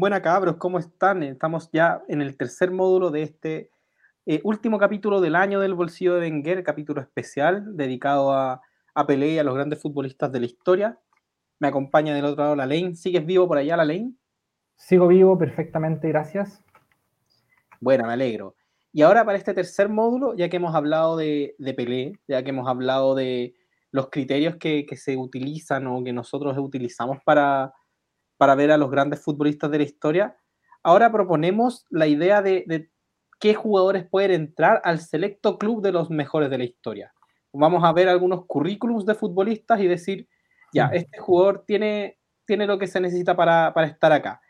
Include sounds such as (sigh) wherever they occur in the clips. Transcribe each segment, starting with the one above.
Buena cabros, ¿cómo están? Estamos ya en el tercer módulo de este eh, último capítulo del año del bolsillo de Wenger, capítulo especial dedicado a, a Pelé y a los grandes futbolistas de la historia. Me acompaña del otro lado la Lane. ¿Sigues vivo por allá, la Lane? Sigo vivo perfectamente, gracias. Bueno, me alegro. Y ahora para este tercer módulo, ya que hemos hablado de, de Pelé, ya que hemos hablado de los criterios que, que, se utilizan o que nosotros utilizamos para, para ver a los grandes futbolistas de la historia, ahora proponemos la idea de, de qué jugadores pueden entrar al selecto club de los mejores de la historia. Vamos a ver algunos currículums de futbolistas y decir, ya, este jugador tiene, tiene lo que se necesita para, para estar acá.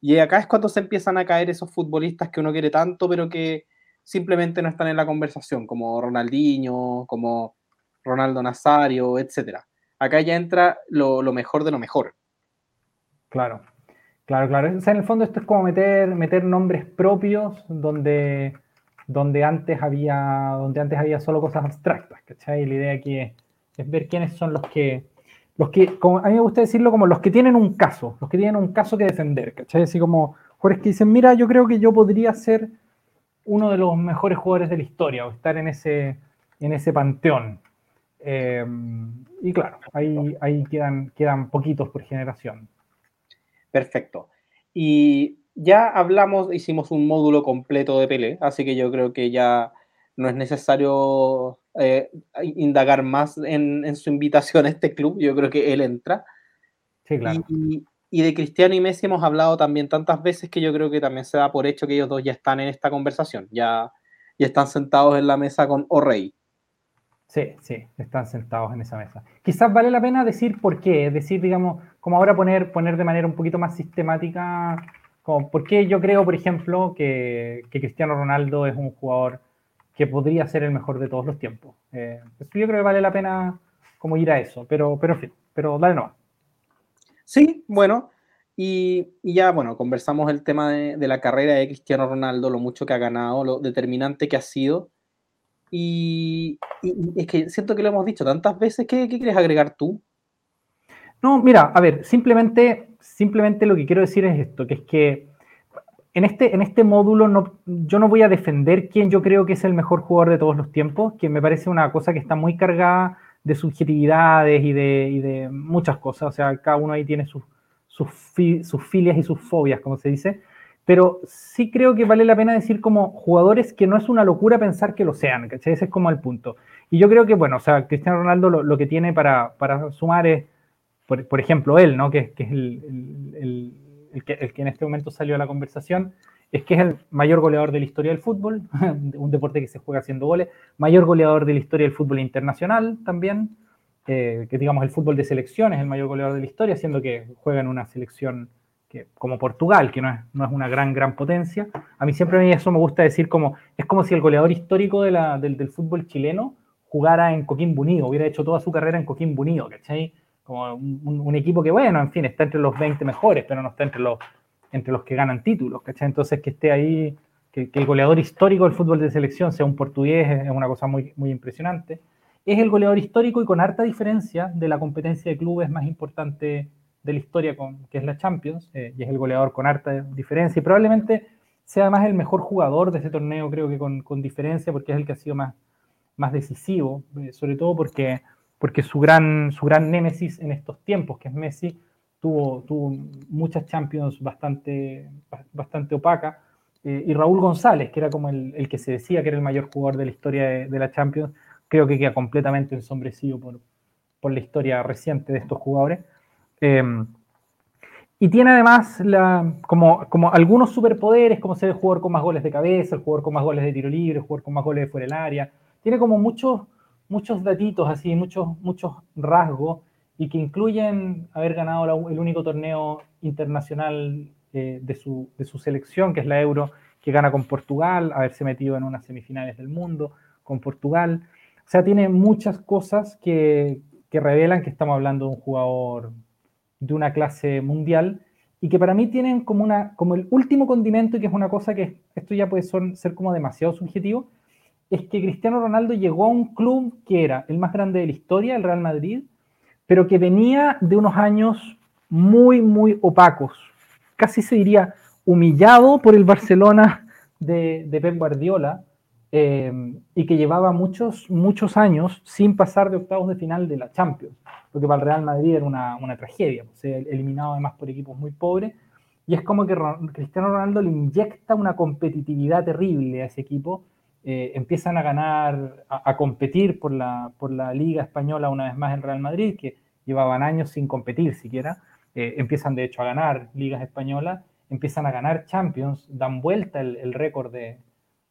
Y acá es cuando se empiezan a caer esos futbolistas que uno quiere tanto, pero que simplemente no están en la conversación, como Ronaldinho, como Ronaldo Nazario, etc. Acá ya entra lo, lo mejor de lo mejor. Claro, Claro, claro. O sea, en el fondo esto es como meter, meter nombres propios donde, donde, antes había, donde antes había solo cosas abstractas, ¿cachai? La idea aquí es, ver quiénes son los que, los que, a mí me gusta decirlo como los que tienen un caso, los que tienen un caso que defender, ¿cachai? Así como jugadores que dicen, mira, yo creo que yo podría ser uno de los mejores jugadores de la historia o estar en ese, en ese panteón. Eh, y claro, ahí, ahí quedan, quedan poquitos por generación. Perfecto. Y ya hablamos, hicimos un módulo completo de Pelé, así que yo creo que ya no es necesario eh, indagar más en, en, su invitación a este club, yo creo que él entra. Sí, claro. Y, y, de Cristiano y Messi hemos hablado también tantas veces que yo creo que también se da por hecho que ellos dos ya están en esta conversación, ya, ya están sentados en la mesa con O'Reilly. Sí, sí, están sentados en esa mesa. Quizás vale la pena decir por qué, es decir, digamos, como ahora poner, poner de manera un poquito más sistemática, como por qué yo creo, por ejemplo, que, que Cristiano Ronaldo es un jugador que podría ser el mejor de todos los tiempos. Eh, yo creo que vale la pena como ir a eso, pero, pero en fin, pero dale no. Sí, bueno, y, y, ya, bueno, conversamos el tema de, de la carrera de Cristiano Ronaldo, lo mucho que ha ganado, lo determinante que ha sido y, es que siento que lo hemos dicho tantas veces. ¿Qué, qué quieres agregar tú? No, mira, a ver, simplemente, simplemente lo que quiero decir es esto, que es que en este, en este módulo no, yo no voy a defender quién yo creo que es el mejor jugador de todos los tiempos, que me parece una cosa que está muy cargada de subjetividades y de, y de muchas cosas. O sea, cada uno ahí tiene sus, sus, sus filias y sus fobias, como se dice pero sí creo que vale la pena decir como jugadores que no es una locura pensar que lo sean, ¿cachai? Ese es como el punto. Y yo creo que, bueno, o sea, Cristiano Ronaldo lo, que tiene para, para, sumar es, por, por, ejemplo, él, ¿no? Que, es el, el, el, que, en este momento salió a la conversación, es que es el mayor goleador de la historia del fútbol, (laughs) un deporte que se juega haciendo goles, mayor goleador de la historia del fútbol internacional también, eh, que digamos el fútbol de selección es el mayor goleador de la historia, siendo que juega en una selección que, como Portugal, que no es, no es, una gran, gran potencia. A mí siempre eso me gusta decir como, es como si el goleador histórico de la, del, del, fútbol chileno jugara en Coquimbo Unido, hubiera hecho toda su carrera en Coquimbo Unido, ¿cachai? Como un, un, equipo que, bueno, en fin, está entre los 20 mejores, pero no está entre los, entre los que ganan títulos, ¿cachai? Entonces que esté ahí, que, que el goleador histórico del fútbol de selección sea un portugués, es una cosa muy, muy impresionante. Es el goleador histórico y con harta diferencia de la competencia de clubes más importante de la historia, con, que es la Champions, eh, y es el goleador con harta diferencia, y probablemente sea más el mejor jugador de ese torneo, creo que con, con diferencia, porque es el que ha sido más, más decisivo, eh, sobre todo porque, porque su, gran, su gran némesis en estos tiempos, que es Messi, tuvo, tuvo muchas Champions bastante, bastante opacas, eh, y Raúl González, que era como el, el, que se decía que era el mayor jugador de la historia de, de la Champions, creo que queda completamente ensombrecido por, por la historia reciente de estos jugadores. Eh, y tiene además la, como, como, algunos superpoderes, como ser el jugador con más goles de cabeza, el jugador con más goles de tiro libre, el jugador con más goles de fuera del área. Tiene como muchos, muchos datitos así, muchos, muchos rasgos, y que incluyen haber ganado la, el único torneo internacional eh, de, su, de, su, selección, que es la Euro, que gana con Portugal, haberse metido en unas semifinales del mundo con Portugal. O sea, tiene muchas cosas que, que revelan que estamos hablando de un jugador de una clase mundial y que para mí tienen como, una, como el último condimento, y que es una cosa que esto ya puede son, ser como demasiado subjetivo, es que Cristiano Ronaldo llegó a un club que era el más grande de la historia, el Real Madrid, pero que venía de unos años muy, muy opacos casi se diría humillado por el Barcelona de, de Pep Guardiola eh, y que llevaba muchos, muchos años sin pasar de octavos de final de la Champions, porque para el Real Madrid era una, una tragedia, pues, eliminado además por equipos muy pobres, y es como que Cristiano Ronaldo le inyecta una competitividad terrible a ese equipo, eh, empiezan a ganar, a, competir por la, por la Liga Española una vez más el Real Madrid, que llevaban años sin competir siquiera, eh, empiezan de hecho a ganar ligas españolas, empiezan a ganar Champions, dan vuelta el, el récord de,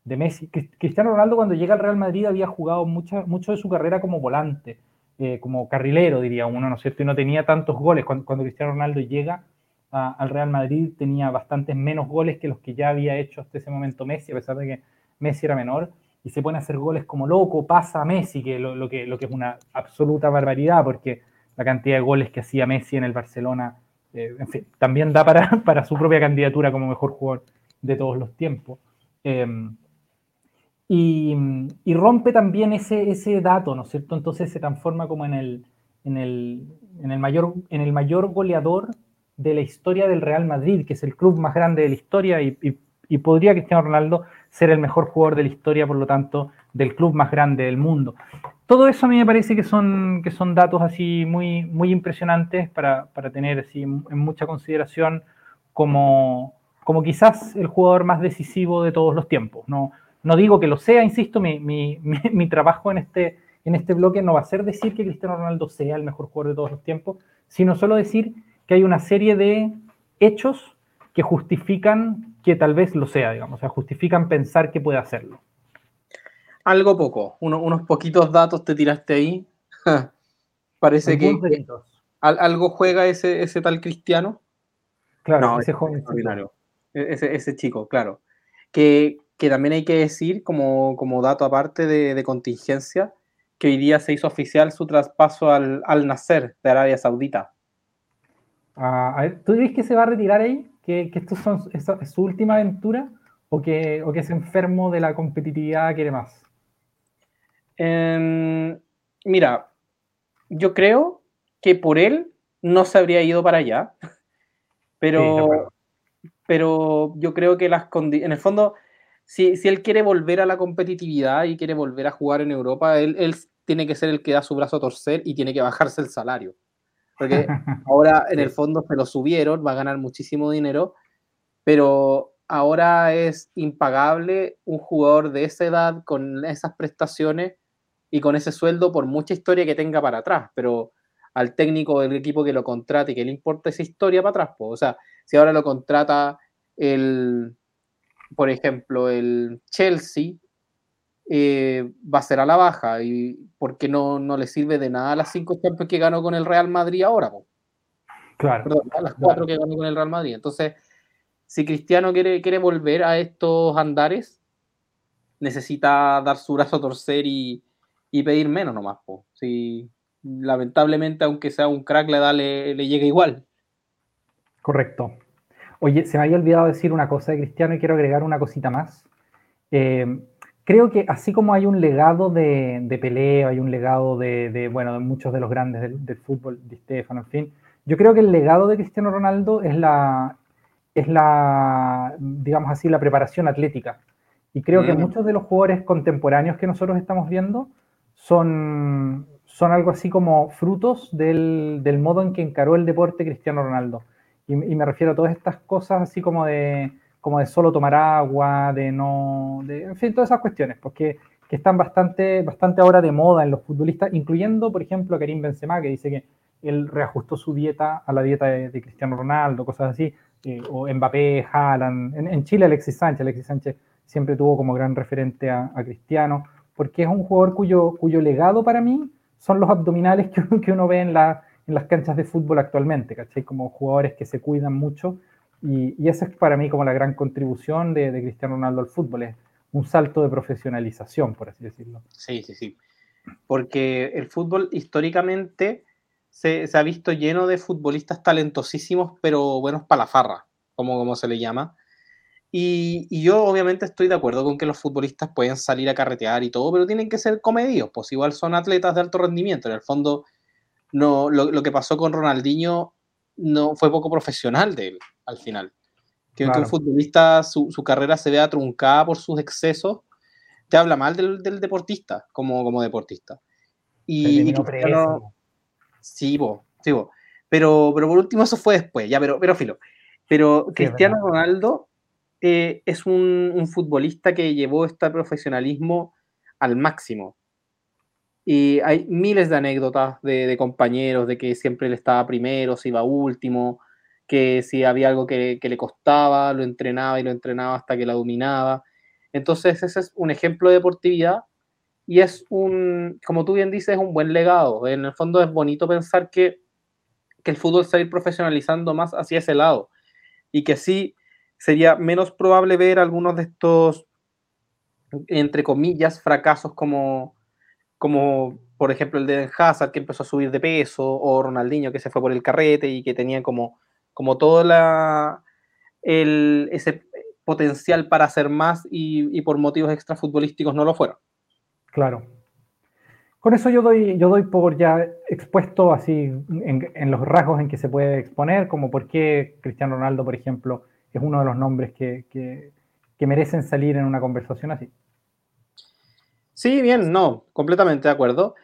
de Messi. Cristiano Ronaldo cuando llega al Real Madrid había jugado mucha, mucho de su carrera como volante, eh, como carrilero, diría uno, ¿no es cierto? Y no tenía tantos goles. Cuando, Cristiano Ronaldo llega al Real Madrid tenía bastantes menos goles que los que ya había hecho hasta ese momento Messi, a pesar de que Messi era menor, y se pone a hacer goles como loco, pasa a Messi, que lo, que, lo que es una absoluta barbaridad, porque la cantidad de goles que hacía Messi en el Barcelona, eh, en fin, también da para, (laughs) para, su propia candidatura como mejor jugador de todos los tiempos. Em, y, rompe también ese, ese dato, ¿no es cierto? Entonces se transforma como en el, en el, en el, mayor, en el mayor goleador de la historia del Real Madrid, que es el club más grande de la historia y, y, podría Cristiano Ronaldo ser el mejor jugador de la historia, por lo tanto, del club más grande del mundo. Todo eso a mí me parece que son, que son datos así muy, muy impresionantes para, para tener así en mucha consideración como, como quizás el jugador más decisivo de todos los tiempos. No, no digo que lo sea, insisto, mi, (laughs) mi, mi, trabajo en este, en este bloque no va a ser decir que Cristiano Ronaldo sea el mejor jugador de todos los tiempos, sino solo decir que hay una serie de hechos que justifican que tal vez lo sea, digamos, o sea, justifican pensar que puede hacerlo. Algo poco, unos poquitos datos te tiraste ahí. (laughs) Parece que, algo juega ese, ese tal Cristiano. Claro, ese joven. E, ese, ese chico, claro. Que, que también hay que decir, como, como dato aparte de, de, contingencia, que hoy día se hizo oficial su traspaso al, al Nacer de Arabia Saudita. Ah, a ver, ¿tú dices que se va a retirar ahí? ¿Que, que esto son, es su última aventura? ¿O que, ¿O que es enfermo de la competitividad, quiere más? Eh, mira, yo creo que por él no se habría ido para allá, (laughs) pero, sí, pero yo creo que las condiciones, en el fondo, si, él quiere volver a la competitividad y quiere volver a jugar en Europa, él, tiene que ser el que da su brazo a torcer y tiene que bajarse el salario. Porque (laughs) ahora en el fondo se lo subieron, va a ganar muchísimo dinero, pero ahora es impagable un jugador de esa edad con esas prestaciones y con ese sueldo por mucha historia que tenga para atrás, pero al técnico del equipo que lo contrate y que le importa esa historia para atrás, pues, o sea, si ahora lo contrata el, por ejemplo, el Chelsea eh, va a ser a la baja y porque no, no le sirve de nada las cinco Champions que ganó con el Real Madrid ahora. Claro. Perdón, las cuatro que ganó con el Real Madrid. Entonces, si Cristiano quiere, quiere volver a estos andares, necesita dar su brazo a torcer y, y pedir menos nomás. Po. Si, lamentablemente, aunque sea un crack, le, da, le, le llega igual. Correcto. Oye, se me había olvidado decir una cosa de Cristiano y quiero agregar una cosita más. Eh, creo que así como hay un legado de, de Pelé, hay un legado de, bueno, de muchos de los grandes del, fútbol, de Stefano, en fin, yo creo que el legado de Cristiano Ronaldo es la, es la, digamos así, la preparación atlética. Y creo que mm. muchos de los jugadores contemporáneos que nosotros estamos viendo son, son algo así como frutos del, del modo en que encaró el deporte Cristiano Ronaldo. Y, me refiero a todas estas cosas así como de, como de solo tomar agua, de no, de, en fin, todas esas cuestiones, porque que están bastante, bastante ahora de moda en los futbolistas, incluyendo, por ejemplo, a Karim Benzema, que dice que él reajustó su dieta a la dieta de, Cristiano Ronaldo, cosas así, eh, o Mbappé, Haaland, en, Chile Alexis Sánchez, Alexis Sánchez siempre tuvo como gran referente a, Cristiano, porque es un jugador cuyo, cuyo legado para mí son los abdominales que, (laughs) que uno ve en la, en las canchas de fútbol actualmente, ¿cachai? Como jugadores que se cuidan mucho. Y, y esa es para mí como la gran contribución de, de, Cristiano Ronaldo al fútbol, es un salto de profesionalización, por así decirlo. Sí, sí, sí. Porque el fútbol históricamente se, se ha visto lleno de futbolistas talentosísimos, pero buenos para la farra, como, como se le llama. Y, y, yo obviamente estoy de acuerdo con que los futbolistas pueden salir a carretear y todo, pero tienen que ser comedidos, pues igual son atletas de alto rendimiento. En el fondo, no, lo, lo, que pasó con Ronaldinho no fue poco profesional de él al final. Que, un futbolista, su, carrera se vea truncada por sus excesos, te habla mal del, deportista como, como deportista. Y, sí, vos, sí, Pero, pero por último, eso fue después, ya, pero, pero filo. Pero Cristiano Ronaldo eh, es un, futbolista que llevó este profesionalismo al máximo. Y hay miles de anécdotas de, compañeros de que siempre él estaba primero, se iba último, que si había algo que, le costaba, lo entrenaba y lo entrenaba hasta que la dominaba. Entonces ese es un ejemplo de deportividad y es un, como tú bien dices, es un buen legado. En el fondo es bonito pensar que, que el fútbol se va a ir profesionalizando más hacia ese lado y que sí sería menos probable ver algunos de estos, entre comillas, fracasos como como por ejemplo el de Hazard que empezó a subir de peso, o Ronaldinho que se fue por el carrete y que tenía como, como todo la, el, ese potencial para hacer más y, por motivos extrafutbolísticos no lo fueron. Claro. Con eso yo doy, yo doy por ya expuesto así en, los rasgos en que se puede exponer, como por qué Cristiano Ronaldo, por ejemplo, es uno de los nombres que, que merecen salir en una conversación así. Sí, bien, no, completamente de acuerdo.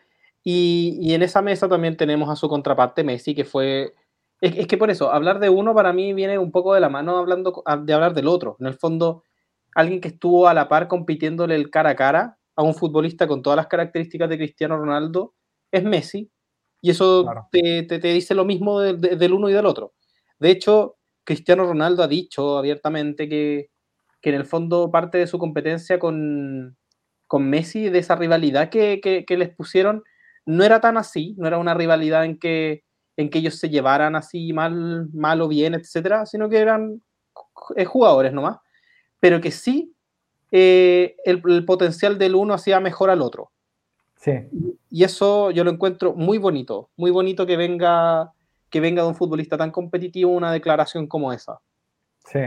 Y, en esa mesa también tenemos a su contraparte Messi, que fue... Es, que por eso, hablar de uno para mí viene un poco de la mano hablando, de hablar del otro. En el fondo, alguien que estuvo a la par compitiéndole el cara a cara a un futbolista con todas las características de Cristiano Ronaldo es Messi. Y eso te, dice lo mismo del uno y del otro. De hecho, Cristiano Ronaldo ha dicho abiertamente que, que en el fondo parte de su competencia con, con Messi, de esa rivalidad que, les pusieron, no era tan así, no era una rivalidad en que, en que ellos se llevaran así mal, mal o bien, etcétera, sino que eran eh, jugadores nomás, pero que sí eh, el, potencial del uno hacía mejor al otro. Sí. Y eso yo lo encuentro muy bonito, muy bonito que venga, que venga de un futbolista tan competitivo una declaración como esa. Sí.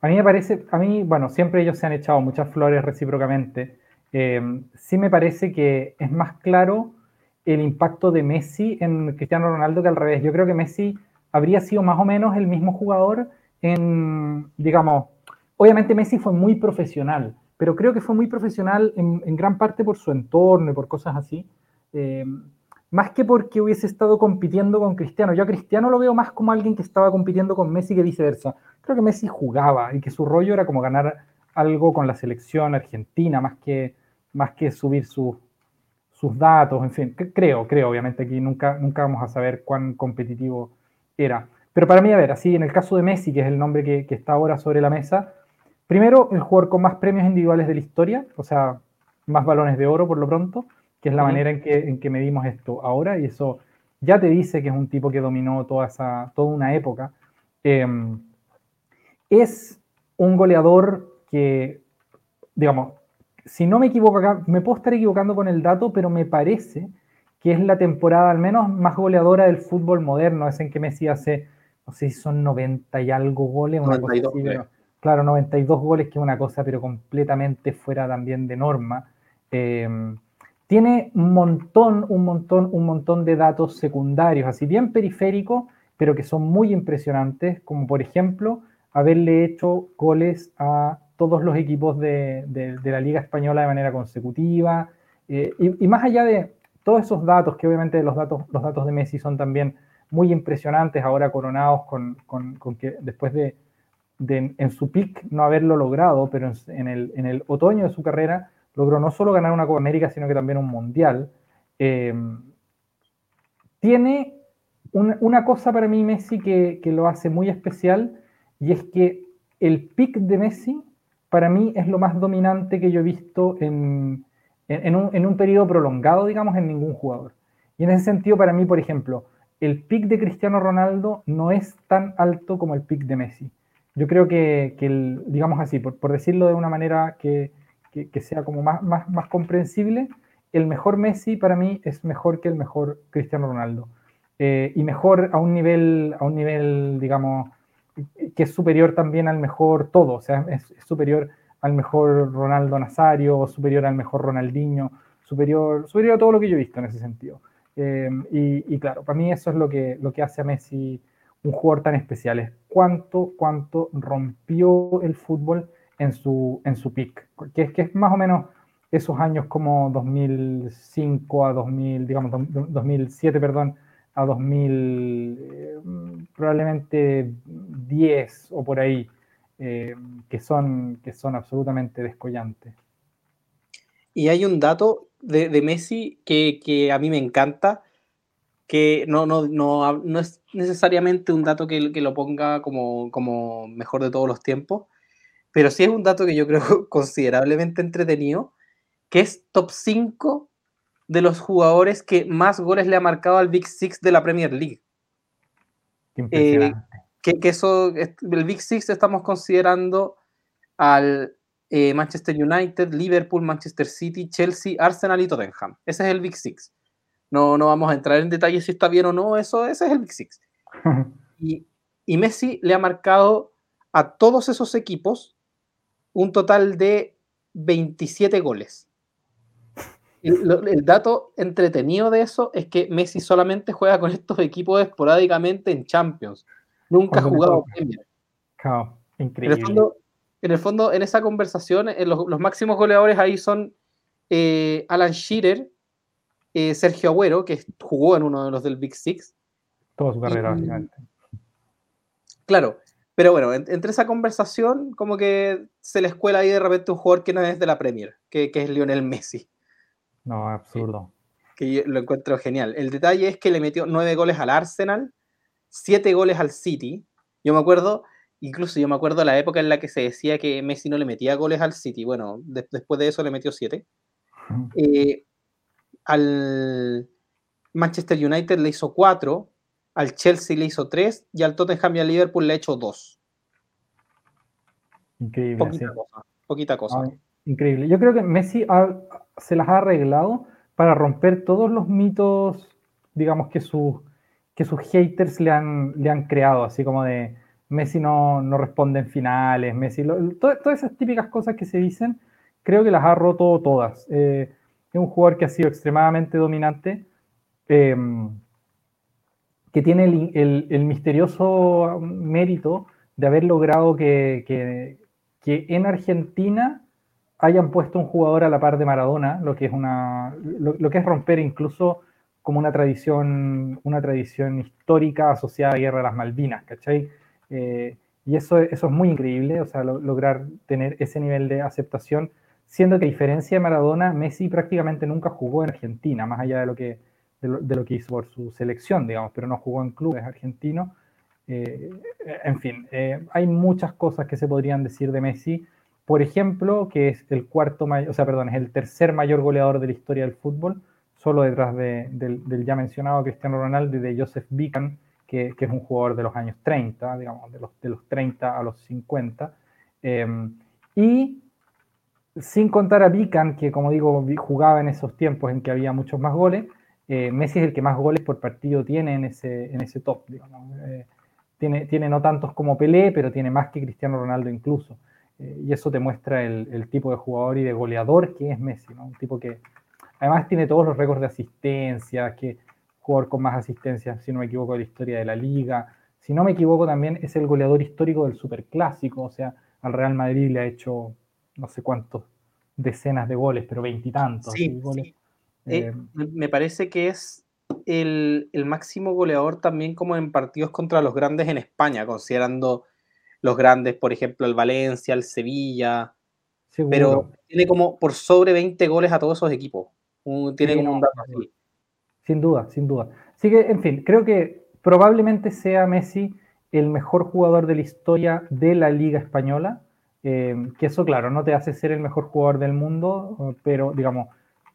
A mí me parece, a mí, bueno, siempre ellos se han echado muchas flores recíprocamente, eh, sí me parece que es más claro el impacto de Messi en Cristiano Ronaldo que al revés. Yo creo que Messi habría sido más o menos el mismo jugador en, digamos, obviamente Messi fue muy profesional, pero creo que fue muy profesional en, gran parte por su entorno y por cosas así, eh, más que porque hubiese estado compitiendo con Cristiano. Yo a Cristiano lo veo más como alguien que estaba compitiendo con Messi que viceversa. Creo que Messi jugaba y que su rollo era como ganar algo con la selección argentina, más que, más que subir sus datos, en fin, creo, creo, obviamente aquí nunca, nunca vamos a saber cuán competitivo era. Pero para mí, a ver, así en el caso de Messi, que es el nombre que, está ahora sobre la mesa, primero el jugador con más premios individuales de la historia, o sea, más balones de oro por lo pronto, que es la manera en que, en que medimos esto ahora, y eso ya te dice que es un tipo que dominó toda, esa, toda una época. Em, es un goleador que, digamos, si no me equivoco acá, me puedo estar equivocando con el dato, pero me parece que es la temporada al menos más goleadora del fútbol moderno, es en que Messi hace, no sé si son 90 y algo goles, una cosa así, claro, 92 goles, que es una cosa, pero completamente fuera también de norma. Em, tiene un montón, un montón, un montón de datos secundarios, así bien periféricos, pero que son muy impresionantes, como por ejemplo haberle hecho goles a todos los equipos de, la Liga Española de manera consecutiva. Eh, y, más allá de todos esos datos, que obviamente los datos, los datos de Messi son también muy impresionantes, ahora coronados con, que después de, en su pick no haberlo logrado, pero en, el, otoño de su carrera logró no solo ganar una Copa América, sino que también un Mundial. Eh, tiene una, cosa para mí Messi que, que lo hace muy especial, y es que el pick de Messi para mí es lo más dominante que yo he visto en, un, periodo prolongado, digamos, en ningún jugador. Y en ese sentido, para mí, por ejemplo, el pick de Cristiano Ronaldo no es tan alto como el pick de Messi. Yo creo que, el, digamos así, por, decirlo de una manera que, sea como más, más, más, comprensible, el mejor Messi para mí es mejor que el mejor Cristiano Ronaldo. Eh, y mejor a un nivel, a un nivel, digamos, que es superior también al mejor todo, o sea, es, superior al mejor Ronaldo Nazario, superior al mejor Ronaldinho, superior, superior a todo lo que yo he visto en ese sentido. Eh, y, claro, para mí eso es lo que, lo que hace a Messi un jugador tan especial, es cuánto, cuánto rompió el fútbol en su, en su peak, que es, que es más o menos esos años como 2005 a 2000, digamos, 2007, perdón, a 2000, eh, probablemente 10 o por ahí, eh, que, son, que son absolutamente descollantes. Y hay un dato de, Messi que, que, a mí me encanta, que no, no, no, no es necesariamente un dato que, que, lo ponga como, como mejor de todos los tiempos, pero sí es un dato que yo creo (laughs) considerablemente entretenido, que es top 5 de los jugadores que más goles le ha marcado al Big Six de la Premier League. Eh, que, que, eso, el Big Six estamos considerando al eh, Manchester United, Liverpool, Manchester City, Chelsea, Arsenal y Tottenham. Ese es el Big Six. No, no vamos a entrar en detalle si está bien o no, eso, ese es el Big Six. (laughs) y, y Messi le ha marcado a todos esos equipos un total de 27 goles. El, dato entretenido de eso es que Messi solamente juega con estos equipos esporádicamente en Champions. Nunca ha jugado Premier. increíble. En el, fondo, en esa conversación, eh, los, máximos goleadores ahí son eh, Alan Shearer, eh, Sergio Agüero, que jugó en uno de los del Big Six. Toda su carrera, básicamente. Claro, pero bueno, entre esa conversación, como que se le escuela ahí de repente un jugador que no es de la Premier, que, que es Lionel Messi. No, absurdo. Que yo lo encuentro genial. El detalle es que le metió nueve goles al Arsenal, siete goles al City. Yo me acuerdo, incluso yo me acuerdo la época en la que se decía que Messi no le metía goles al City. Bueno, después de eso le metió siete. Eh, al Manchester United le hizo cuatro, al Chelsea le hizo tres y al Tottenham y al Liverpool le ha hecho dos. Increíble. Poquita cosa. Poquita cosa. Increíble. Yo creo que Messi se las ha arreglado para romper todos los mitos, digamos, que, sus que sus haters le han, le han creado, así como de Messi no, no responde en finales, Messi, todas esas típicas cosas que se dicen, creo que las ha roto todas. Eh, es un jugador que ha sido extremadamente dominante, em, que tiene el, el, misterioso mérito de haber logrado que, que en Argentina hayan puesto un jugador a la par de Maradona, lo que es una lo, que es romper incluso como una tradición, una tradición histórica asociada a la Guerra de las Malvinas, ¿cachai? Eh, y eso, eso es muy increíble, o sea, lograr tener ese nivel de aceptación, siendo que a diferencia de Maradona, Messi prácticamente nunca jugó en Argentina, más allá de lo que, de lo, que hizo por su selección, digamos, pero no jugó en clubes argentinos. Eh, en fin, eh, hay muchas cosas que se podrían decir de Messi, por ejemplo, que es el cuarto o sea, perdón, es el tercer mayor goleador de la historia del fútbol, solo detrás del, ya mencionado Cristiano Ronaldo y de Joseph Bican, que, es un jugador de los años 30, digamos, de los, de los 30 a los 50. Em, y sin contar a Bican, que como digo, jugaba en esos tiempos en que había muchos más goles, eh, Messi es el que más goles por partido tiene en ese, en ese top. Eh, tiene, tiene no tantos como Pelé, pero tiene más que Cristiano Ronaldo incluso. Eh, y eso te muestra el, tipo de jugador y de goleador que es Messi, ¿no? Un tipo que además tiene todos los récords de asistencia, que jugador con más asistencia, si no me equivoco, de la historia de la liga. Si no me equivoco, también es el goleador histórico del superclásico, o sea, al Real Madrid le ha hecho no sé cuántos decenas de goles, pero veintitantos. Sí, sí. Eh, me parece que es el, el, máximo goleador también como en partidos contra los grandes en España, considerando los grandes, por ejemplo, el Valencia, el Sevilla. Pero tiene como por sobre 20 goles a todos esos equipos. tiene como un dato así. Sin duda, sin duda. Así que, en fin, creo que probablemente sea Messi el mejor jugador de la historia de la Liga Española. Eh, que eso, claro, no te hace ser el mejor jugador del mundo, pero digamos,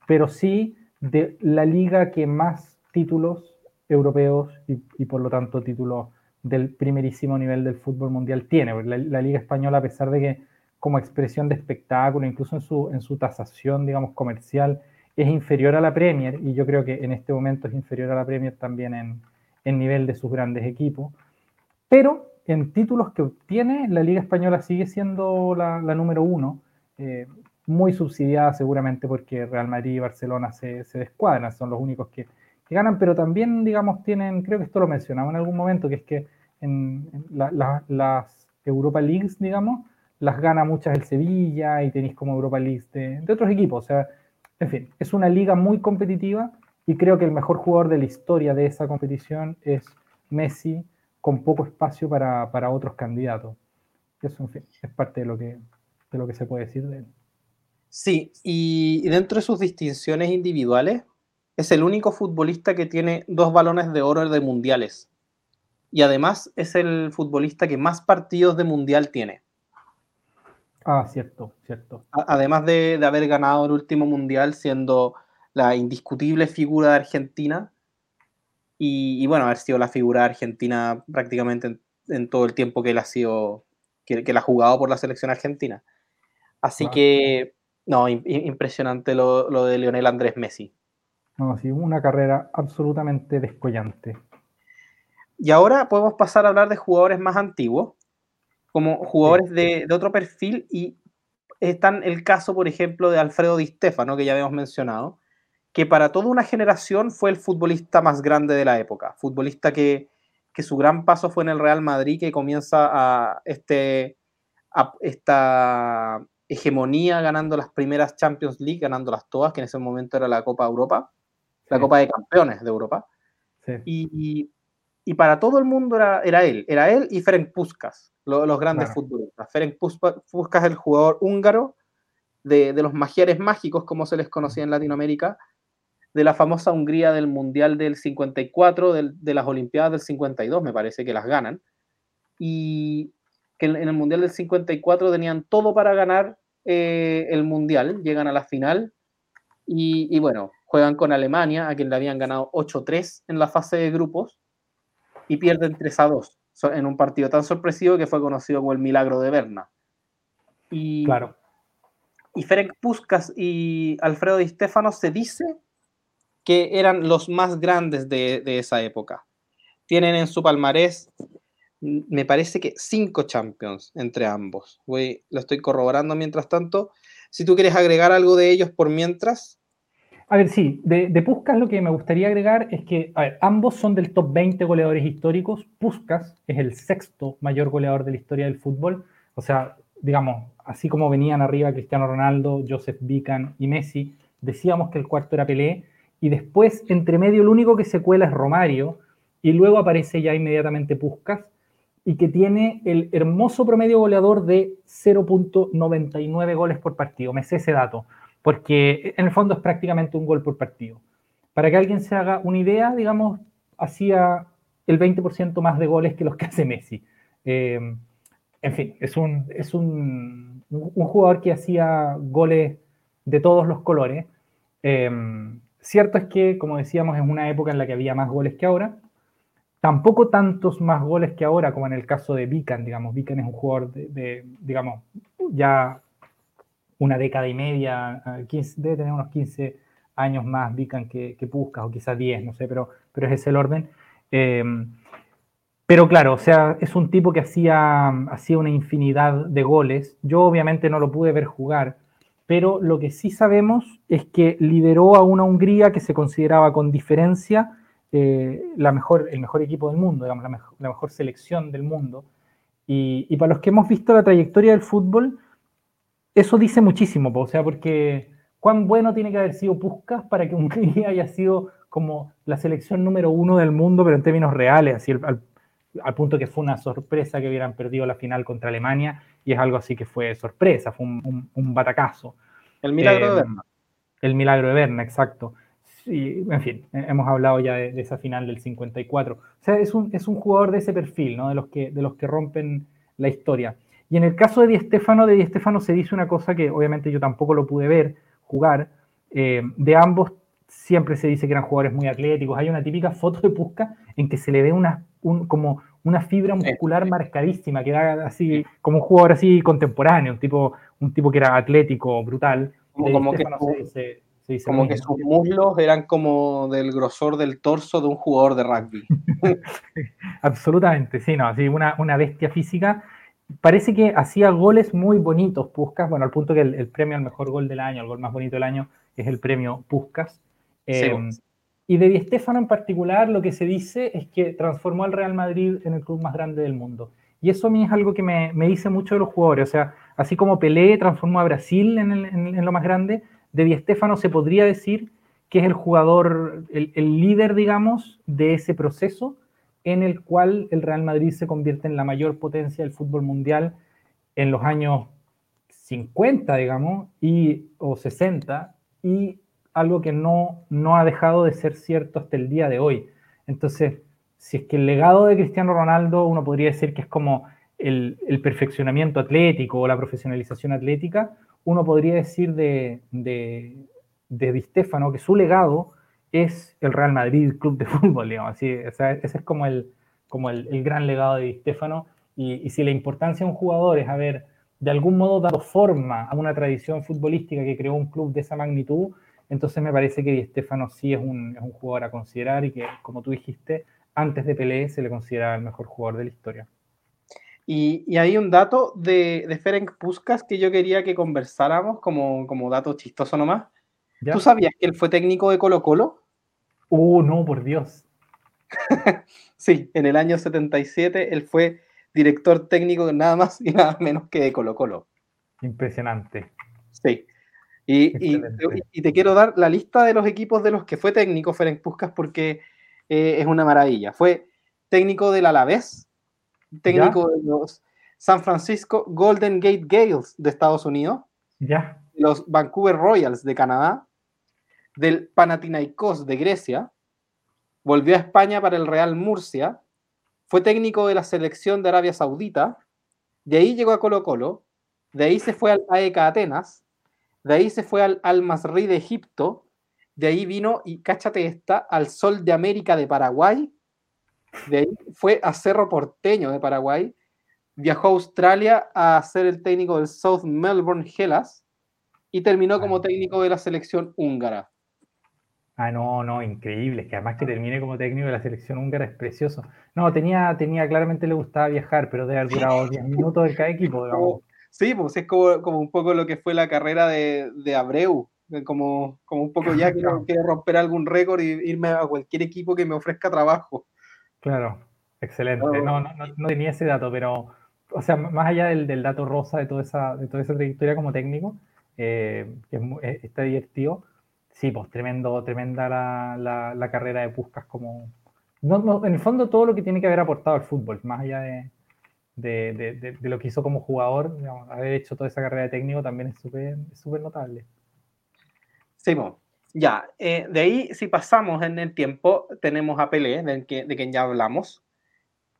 pero sí de la liga que más títulos europeos y, y por lo tanto títulos del primerísimo nivel del fútbol mundial tiene. La, Liga Española, a pesar de que como expresión de espectáculo, incluso en su, en su tasación, digamos, comercial, es inferior a la Premier, y yo creo que en este momento es inferior a la Premier también en, en nivel de sus grandes equipos, pero en títulos que obtiene, la Liga Española sigue siendo la, número uno, eh, muy subsidiada seguramente porque Real Madrid y Barcelona se, se descuadran, son los únicos que, que ganan, pero también, digamos, tienen, creo que esto lo mencionaba en algún momento, que es que en, las Europa Leagues, digamos, las gana muchas el Sevilla y tenéis como Europa League de, otros equipos. O sea, en fin, es una liga muy competitiva y creo que el mejor jugador de la historia de esa competición es Messi, con poco espacio para, para otros candidatos. Eso, en fin, es parte de lo que, de lo que se puede decir de él. Sí, y dentro de sus distinciones individuales, es el único futbolista que tiene dos balones de oro de mundiales. Y además es el futbolista que más partidos de mundial tiene. Ah, cierto, cierto. Además de, haber ganado el último mundial siendo la indiscutible figura de Argentina y, bueno, haber sido la figura de Argentina prácticamente en, todo el tiempo que él ha sido, que, que ha jugado por la selección argentina. Así que, no, impresionante lo, lo de Lionel Andrés Messi. No, sí, una carrera absolutamente descollante. Y ahora podemos pasar a hablar de jugadores más antiguos, como jugadores de, otro perfil, y está el caso, por ejemplo, de Alfredo Di Stefano, que ya habíamos mencionado, que para toda una generación fue el futbolista más grande de la época, futbolista que, su gran paso fue en el Real Madrid, que comienza a, este, a esta hegemonía ganando las primeras Champions League, ganándolas todas, que en ese momento era la Copa Europa la Copa de Campeones de Europa. Y, para todo el mundo era, era él, era él y Ferenc Puskas, los grandes futbolistas. Ferenc Puskas el jugador húngaro de, los magiares mágicos, como se les conocía en Latinoamérica, de la famosa Hungría del Mundial del 54, de las Olimpiadas del 52, me parece que las ganan. Y que en, el Mundial del 54 tenían todo para ganar eh, el Mundial, llegan a la final. y bueno, Juegan con Alemania, a quien le habían ganado 8-3 en la fase de grupos, y pierden 3-2 en un partido tan sorpresivo que fue conocido como el milagro de Berna. Y, claro. Y Ferenc Puskas y Alfredo Di Stefano se dice que eran los más grandes de, esa época. Tienen en su palmarés, me parece que cinco champions entre ambos. Voy, lo estoy corroborando mientras tanto. Si tú quieres agregar algo de ellos por mientras. A ver, sí, de, de lo que me gustaría agregar es que, a ver, ambos son del top 20 goleadores históricos. Puskas es el sexto mayor goleador de la historia del fútbol. O sea, digamos, así como venían arriba Cristiano Ronaldo, Joseph Bican y Messi, decíamos que el cuarto era Pelé. Y después, entre medio, el único que se cuela es Romario. Y luego aparece ya inmediatamente Puskas y que tiene el hermoso promedio goleador de 0.99 goles por partido. Me sé ese dato porque en el fondo es prácticamente un gol por partido. Para que alguien se haga una idea, digamos, hacía el 20% más de goles que los que hace Messi. Eh, en fin, es, un, es un, un, jugador que hacía goles de todos los colores. Eh, cierto es que, como decíamos, es una época en la que había más goles que ahora. Tampoco tantos más goles que ahora, como en el caso de Vican, digamos. Vican es un jugador de, de digamos, ya una década y media, 15, debe tener unos 15 años más Vican que, que Puskas, o quizás 10, no sé, pero, pero es ese el orden. Em, pero claro, o sea, es un tipo que hacía, hacía una infinidad de goles. Yo obviamente no lo pude ver jugar, pero lo que sí sabemos es que lideró a una Hungría que se consideraba con diferencia eh, la mejor, el mejor equipo del mundo, digamos, la, mejor, la mejor selección del mundo. Y, y, para los que hemos visto la trayectoria del fútbol, eso dice muchísimo, o sea, porque cuán bueno tiene que haber sido Puskas para que Hungría (laughs) haya sido como la selección número uno del mundo, pero en términos reales, así al, punto que fue una sorpresa que hubieran perdido la final contra Alemania, y es algo así que fue sorpresa, fue un, batacazo. El milagro de eh, Berna. El milagro de Berna, exacto. Sí, en fin, hemos hablado ya de, esa final del 54. O sea, es un, es un jugador de ese perfil, ¿no? De los que, de los que rompen la historia. Y en el caso de Di Stefano, de Di Stefano se dice una cosa que obviamente yo tampoco lo pude ver jugar. Eh, de ambos siempre se dice que eran jugadores muy atléticos. Hay una típica foto de Pusca en que se le ve una, como una fibra muscular marcadísima, que era así como un jugador así contemporáneo, un tipo, un tipo que era atlético, brutal. Como, que, como que sus muslos eran como del grosor del torso de un jugador de rugby. (laughs) Absolutamente, sí, no, así una, una bestia física parece que hacía goles muy bonitos Puskas, bueno, al punto que el, premio al mejor gol del año, el gol más bonito del año, es el premio Puskas. Eh, Y de Di Stefano en particular, lo que se dice es que transformó al Real Madrid en el club más grande del mundo. Y eso a mí es algo que me, dice mucho de los jugadores. O sea, así como Pelé transformó a Brasil en, lo más grande, de Di Stefano se podría decir que es el jugador, el, el líder, digamos, de ese proceso en el cual el Real Madrid se convierte en la mayor potencia del fútbol mundial en los años 50, digamos, y, o 60, y algo que no, no ha dejado de ser cierto hasta el día de hoy. Entonces, si es que el legado de Cristiano Ronaldo, uno podría decir que es como el, perfeccionamiento atlético o la profesionalización atlética, uno podría decir de, de, de Di Stefano que su legado es el Real Madrid Club de (laughs) Fútbol, digamos. Así, ese es como el, como el, gran legado de Di Stefano. Y, y, si la importancia de un jugador es haber de algún modo dado forma a una tradición futbolística que creó un club de esa magnitud, entonces me parece que Di Stefano sí es un, es un jugador a considerar y que, como tú dijiste, antes de Pelé se le considera el mejor jugador de la historia. Y, y hay un dato de, de Ferenc Puskas que yo quería que conversáramos como, como dato chistoso nomás. ¿Tú sabías que él fue técnico de Colo Colo? Uh, no, por Dios. (laughs) sí, en el año 77 él fue director técnico nada más y nada menos que de Colo Colo. Impresionante. Sí. Y, y, te quiero dar la lista de los equipos de los que fue técnico Ferenc Puskas porque eh, es una maravilla. Fue técnico del Alavés, técnico de los San Francisco Golden Gate Gales de Estados Unidos, ya. los Vancouver Royals de Canadá, del Panathinaikos de Grecia, volvió a España para el Real Murcia, fue técnico de la selección de Arabia Saudita, de ahí llegó a Colo Colo, de ahí se fue al AEK Atenas, de ahí se fue al Al Masri de Egipto, de ahí vino, y cáchate esta, al Sol de América de Paraguay, de ahí fue a Cerro Porteño de Paraguay, viajó a Australia a ser el técnico del South Melbourne Hellas y terminó como técnico de la selección húngara. Ah, no, no, increíble. Que además que termine como técnico de la selección húngara es precioso. No, tenía, tenía, claramente le gustaba viajar, pero debe haber durado 10 minutos en cada (laughs) equipo, digamos. Sí, pues es como, como, un poco lo que fue la carrera de, de Abreu. Como, como un poco ya (laughs) quiero, quiero romper algún récord y irme a cualquier equipo que me ofrezca trabajo. Claro, excelente. No, no, no, tenía ese dato, pero, o sea, más allá del, del dato rosa de toda esa, de toda esa trayectoria como técnico, eh, que es, está divertido Sí, pues tremendo, tremenda la, la, carrera de Puskas como... No, en el fondo todo lo que tiene que haber aportado al fútbol, más allá de, de, de, lo que hizo como jugador, haber hecho toda esa carrera de técnico también es súper notable. Sí, pues, ya, eh, de ahí si pasamos en el tiempo, tenemos a Pelé, de, que, de quien ya hablamos,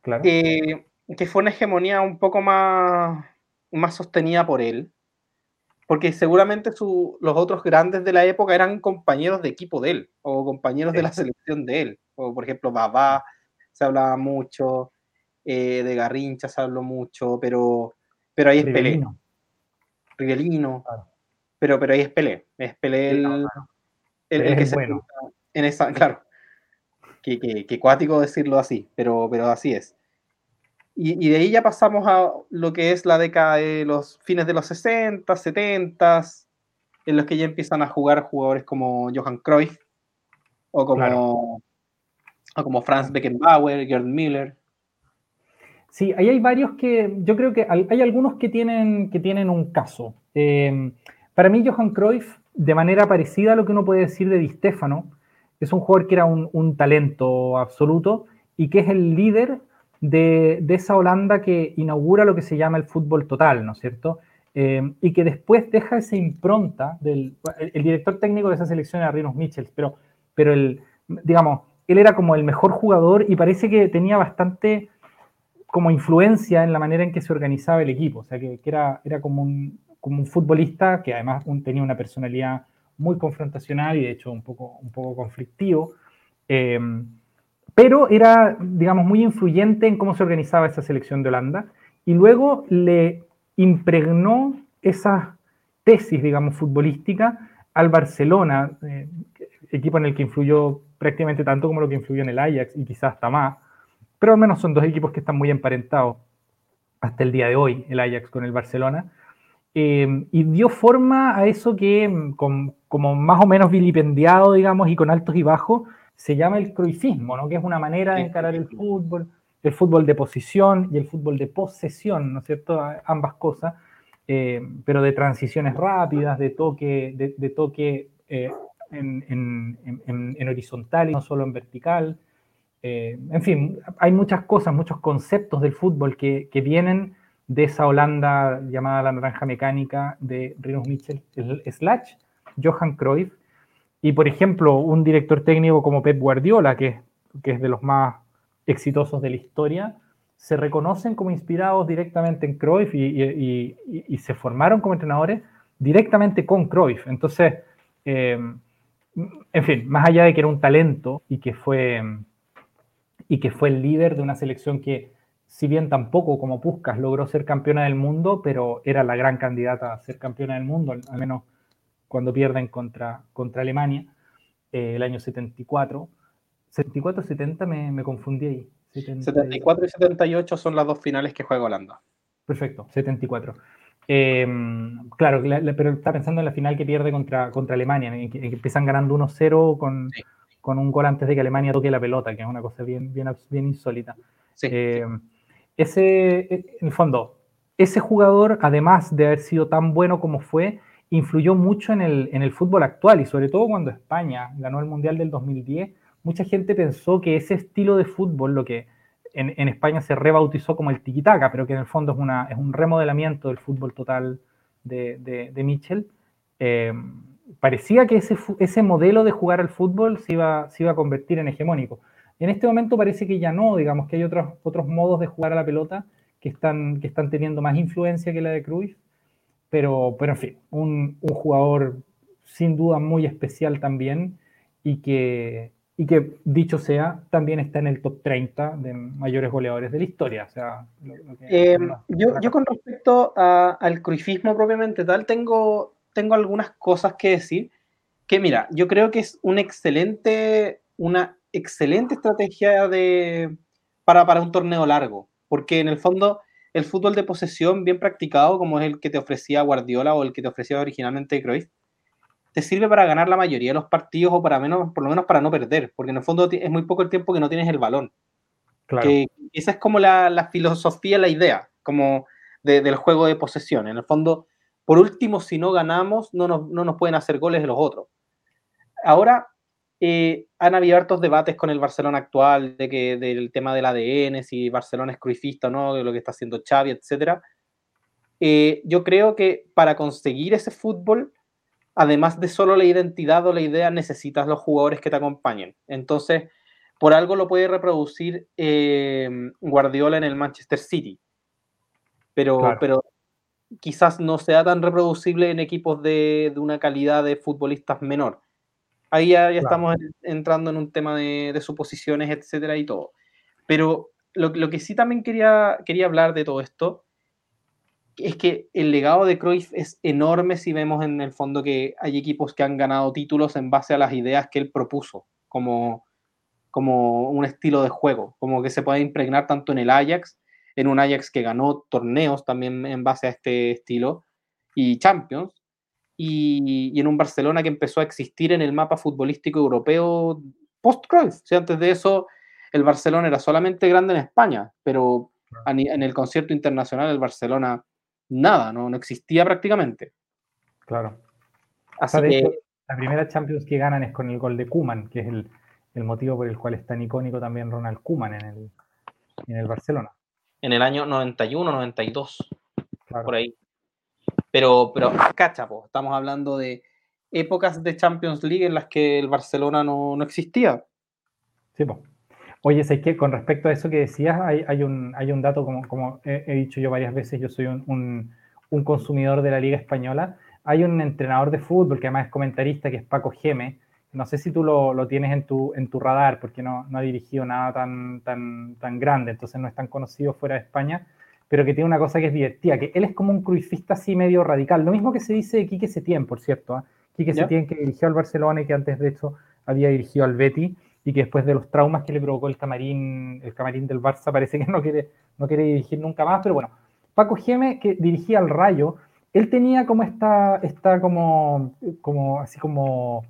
claro. que fue una hegemonía un poco más, más sostenida por él, porque seguramente los otros grandes de la época eran compañeros de equipo de él, o compañeros de la selección de él. O, por ejemplo, Babá se hablaba mucho, eh, de Garrincha se habló mucho, pero, pero ahí es Pelé. Rivelino. Pero, pero ahí es Pelé. Es Pelé el, el, que se bueno. en esa, (laughs) claro. Que, que, que, cuático decirlo así, pero, pero así es. Y, de ahí ya pasamos a lo que es la década de los fines de los 60, 70, en los que ya empiezan a jugar jugadores como Johan Cruyff o como, como Franz Beckenbauer, Gerd Miller. Sí, ahí hay varios que, yo creo que hay, algunos que tienen, que tienen un caso. Em, para mí, Johan Cruyff, de manera parecida a lo que uno puede decir de Di Stefano, es un jugador que era un, un talento absoluto y que es el líder de, esa Holanda que inaugura lo que se llama el fútbol total, ¿no es cierto? Eh, y que después deja esa impronta del... El, director técnico de esa selección era Rinos Michels, pero, pero el, digamos, él era como el mejor jugador y parece que tenía bastante como influencia en la manera en que se organizaba el equipo, o sea, que, era, era como, un, como un futbolista que además tenía una personalidad muy confrontacional y de hecho un poco, un poco conflictivo. Eh, pero era, digamos, muy influyente en cómo se organizaba esa selección de Holanda. Y luego le impregnó esa tesis, digamos, futbolística al Barcelona, eh, equipo en el que influyó prácticamente tanto como lo que influyó en el Ajax y quizás hasta más, pero al menos son dos equipos que están muy emparentados hasta el día de hoy, el Ajax con el Barcelona, eh, y dio forma a eso que, como más o menos vilipendiado, digamos, y con altos y bajos, se llama el cruifismo, ¿no? que es una manera de encarar el fútbol, el fútbol de posición y el fútbol de posesión, ¿no es cierto? Ambas cosas, eh, pero de transiciones rápidas, de toque, de, toque eh, en, horizontal y no solo en vertical. Eh, en fin, hay muchas cosas, muchos conceptos del fútbol que, vienen de esa Holanda llamada la naranja mecánica de Rinus Michel, Slash, Johan Cruyff, y por ejemplo, un director técnico como Pep Guardiola, que, que es de los más exitosos de la historia, se reconocen como inspirados directamente en Cruyff y, se formaron como entrenadores directamente con Cruyff. Entonces, eh, en fin, más allá de que era un talento y que fue y que fue el líder de una selección que, si bien tampoco como Puskas logró ser campeona del mundo, pero era la gran candidata a ser campeona del mundo, al menos cuando pierden contra, contra Alemania eh, el año 74. 74-70 me, me, confundí ahí. 74 y 78 son las dos finales que juega Holanda. Perfecto, 74. Eh, claro, pero está pensando en la final que pierde contra, contra Alemania, en que, empiezan ganando 1-0 con, con, un gol antes de que Alemania toque la pelota, que es una cosa bien, bien, bien insólita. Eh, ese, en el fondo, ese jugador, además de haber sido tan bueno como fue, influyó mucho en el, en el fútbol actual y sobre todo cuando España ganó el Mundial del 2010, mucha gente pensó que ese estilo de fútbol, lo que en, España se rebautizó como el tiki-taka, pero que en el fondo es, una, es un remodelamiento del fútbol total de, de, Mitchell. Eh, parecía que ese, ese modelo de jugar al fútbol se iba, se iba a convertir en hegemónico. En este momento parece que ya no, digamos que hay otros, otros modos de jugar a la pelota que están, que están teniendo más influencia que la de Cruyff, pero, pero en fin, un, un jugador sin duda muy especial también y que, y que, dicho sea, también está en el top 30 de mayores goleadores de la historia. O sea, eh, yo, yo, con respecto al cruifismo propiamente tal, tengo, tengo algunas cosas que decir. Que mira, yo creo que es un excelente, una excelente estrategia de, para, para un torneo largo, porque en el fondo el fútbol de posesión bien practicado, como es el que te ofrecía Guardiola o el que te ofrecía originalmente Cruyff, te sirve para ganar la mayoría de los partidos o para menos, por lo menos para no perder, porque en el fondo es muy poco el tiempo que no tienes el balón. Claro. Que esa es como la, la filosofía, la idea, como del juego de posesión. En el fondo, por último, si no ganamos, no nos, no nos pueden hacer goles de los otros. Ahora, eh, han habido hartos debates con el Barcelona actual de que, del tema del ADN, si Barcelona es cruifista o no, de lo que está haciendo Xavi, etc. Eh, yo creo que para conseguir ese fútbol además de solo la identidad o la idea, necesitas los jugadores que te acompañen. Entonces, por algo lo puede reproducir eh, Guardiola en el Manchester City. Pero, pero quizás no sea tan reproducible en equipos de, una calidad de futbolistas menor. Ahí ya, estamos entrando en un tema de, suposiciones, etcétera y todo. Pero lo, lo, que sí también quería, quería hablar de todo esto es que el legado de Cruyff es enorme si vemos en el fondo que hay equipos que han ganado títulos en base a las ideas que él propuso, como, como un estilo de juego, como que se puede impregnar tanto en el Ajax, en un Ajax que ganó torneos también en base a este estilo, y Champions, y, en un Barcelona que empezó a existir en el mapa futbolístico europeo post-Cruyff. O antes de eso el Barcelona era solamente grande en España, pero en el concierto internacional el Barcelona nada, no, no existía prácticamente. Claro. Así que... la primera Champions que ganan es con el gol de Kuman, que es el, motivo por el cual es tan icónico también Ronald Kuman en el, en el Barcelona. En el año 91, 92, por ahí. Pero, pero cacha, estamos hablando de épocas de Champions League en las que el Barcelona no, no existía. Sí. Oye, sé que con respecto a eso que decías, hay, un, hay un dato, como, como he, dicho yo varias veces, yo soy un, consumidor de la Liga Española. Hay un entrenador de fútbol que además es comentarista, que es Paco Geme. No sé si tú lo, tienes en tu, en tu radar, porque no, no, ha dirigido nada tan, tan, tan grande, entonces no es tan conocido fuera de España, pero que tiene una cosa que es divertida, que él es como un cruifista así medio radical. Lo mismo que se dice de Quique Setién, por cierto. ¿eh? Quique Setién que dirigió al Barcelona y que antes de hecho había dirigido al Betty y que después de los traumas que le provocó el camarín, el camarín del Barça, parece que no quiere, no quiere dirigir nunca más, pero bueno, Paco Geme, que dirigía al Rayo, él tenía como esta, esta como, como, así como,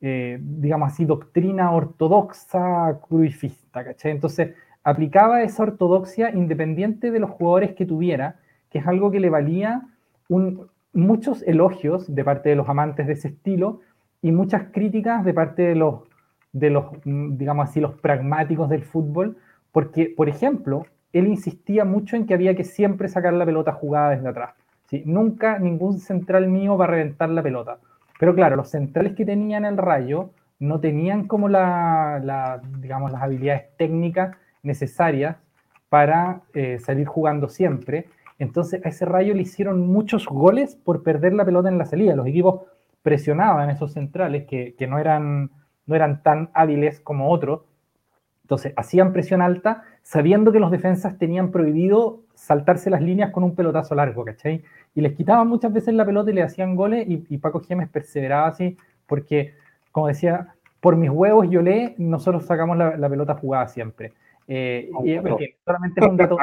eh, digamos así, doctrina ortodoxa cruifista, ¿cachai? Entonces, aplicaba esa ortodoxia independiente de los jugadores que tuviera, que es algo que le valía muchos elogios de parte de los amantes de ese estilo y muchas críticas de parte de los, de los, digamos así, los pragmáticos del fútbol, porque, por ejemplo, él insistía mucho en que había que siempre sacar la pelota jugada desde atrás. ¿sí? Nunca ningún central mío va a reventar la pelota. Pero claro, los centrales que tenían el rayo no tenían como la, digamos, las habilidades técnicas necesarias para eh, salir jugando siempre. Entonces a ese rayo le hicieron muchos goles por perder la pelota en la salida. Los equipos presionaban esos centrales que, no, eran, no eran tan hábiles como otros. Entonces hacían presión alta sabiendo que los defensas tenían prohibido saltarse las líneas con un pelotazo largo, ¿cachai? Y les quitaban muchas veces la pelota y le hacían goles y, Paco Gémez perseveraba así porque, como decía, por mis huevos yo le, nosotros sacamos la pelota jugada siempre. Eh, y solamente es un dato,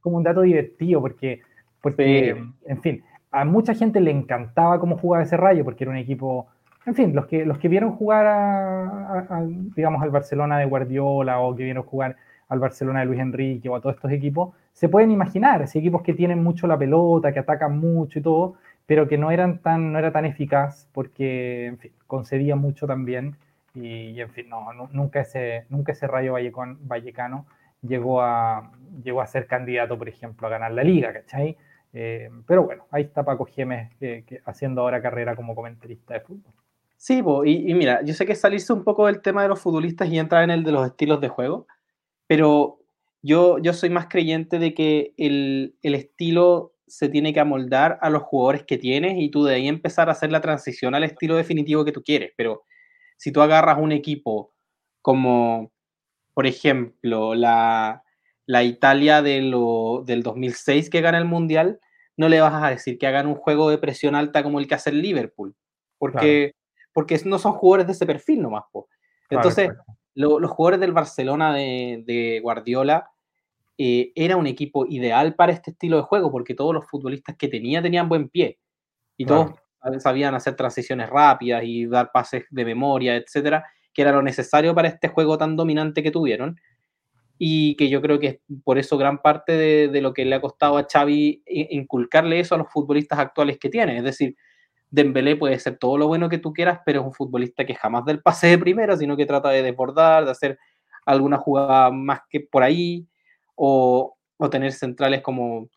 como un dato divertido, porque, porque en fin, a mucha gente le encantaba cómo jugaba ese rayo, porque era un equipo, en fin, los que, los que vieron jugar a, digamos, al Barcelona de Guardiola o que vieron jugar al Barcelona de Luis Enrique o a todos estos equipos, se pueden imaginar, equipos que tienen mucho la pelota, que atacan mucho y todo, pero que no eran tan, no era tan eficaz porque, en fin, concedía mucho también y, en fin, no, nunca, ese, nunca ese Rayo Vallecano llegó a, llegó a ser candidato, por ejemplo, a ganar la liga, ¿cachai? Eh, pero bueno, ahí está Paco Gémez haciendo ahora carrera como comentarista de fútbol. Sí, y, mira, yo sé que salirse un poco del tema de los futbolistas y entrar en el de los estilos de juego, pero yo, yo soy más creyente de que el, el estilo se tiene que amoldar a los jugadores que tienes y tú de ahí empezar a hacer la transición al estilo definitivo que tú quieres. Pero si tú agarras un equipo como, por ejemplo, la, Italia de del 2006 que gana el Mundial, no le vas a decir que hagan un juego de presión alta como el que hace el Liverpool, porque, porque no son jugadores de ese perfil nomás. Entonces, los jugadores del Barcelona de, Guardiola eh, era un equipo ideal para este estilo de juego, porque todos los futbolistas que tenía tenían buen pie. Y todos sabían hacer transiciones rápidas y dar pases de memoria, etcétera, que era lo necesario para este juego tan dominante que tuvieron. Y que yo creo que por eso gran parte de, lo que le ha costado a Xavi inculcarle eso a los futbolistas actuales que tiene. Es decir, Dembélé puede ser todo lo bueno que tú quieras, pero es un futbolista que jamás del pase de primera, sino que trata de desbordar, de hacer alguna jugada más que por ahí, o, o tener centrales como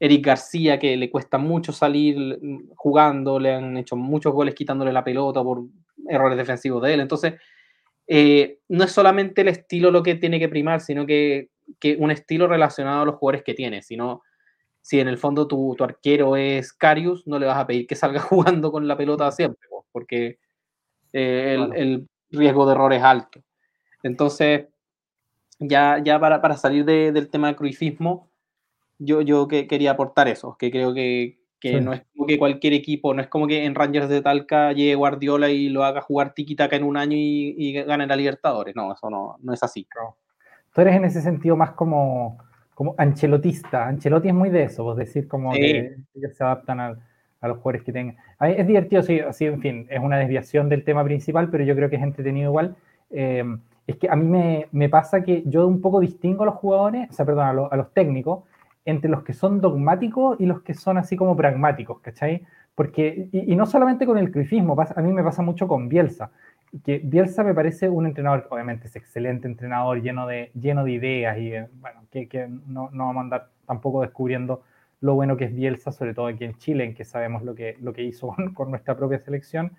Eric García, que le cuesta mucho salir mm, jugando, le han hecho muchos goles quitándole la pelota por errores defensivos de él. Entonces, eh, no es solamente el estilo lo que tiene que primar, sino que, un estilo relacionado a los jugadores que tiene. Sino, si en el fondo tu, arquero es Carius, no le vas a pedir que salga (laughs) jugando con la pelota siempre, porque eh, el, riesgo de error es alto. Entonces, ya, ya para, para salir del tema del cruifismo, yo, yo que quería aportar eso, que creo que, que no es como que cualquier equipo, no es como que en Rangers de Talca llegue Guardiola y lo haga jugar tiki-taka en un año y, y, gane la Libertadores. No, eso no, no es así. Tú eres en ese sentido más como, como anchelotista. Ancelotti es muy de eso, es decir, como que ellos se adaptan a, a, los jugadores que tengan. Es divertido, sí, así, en fin, es una desviación del tema principal, pero yo creo que es entretenido igual. Eh, es que a mí me, me, pasa que yo un poco distingo a los jugadores, o sea, perdón, a, a los técnicos, entre los que son dogmáticos y los que son así como pragmáticos, ¿cachai? Porque, y, no solamente con el crifismo, a mí me pasa mucho con Bielsa, que Bielsa me parece un entrenador, obviamente es excelente entrenador, lleno de, lleno de ideas y, eh, bueno, que, que no, no, vamos a andar tampoco descubriendo lo bueno que es Bielsa, sobre todo aquí en Chile, en que sabemos lo que, lo que hizo (laughs) con, nuestra propia selección.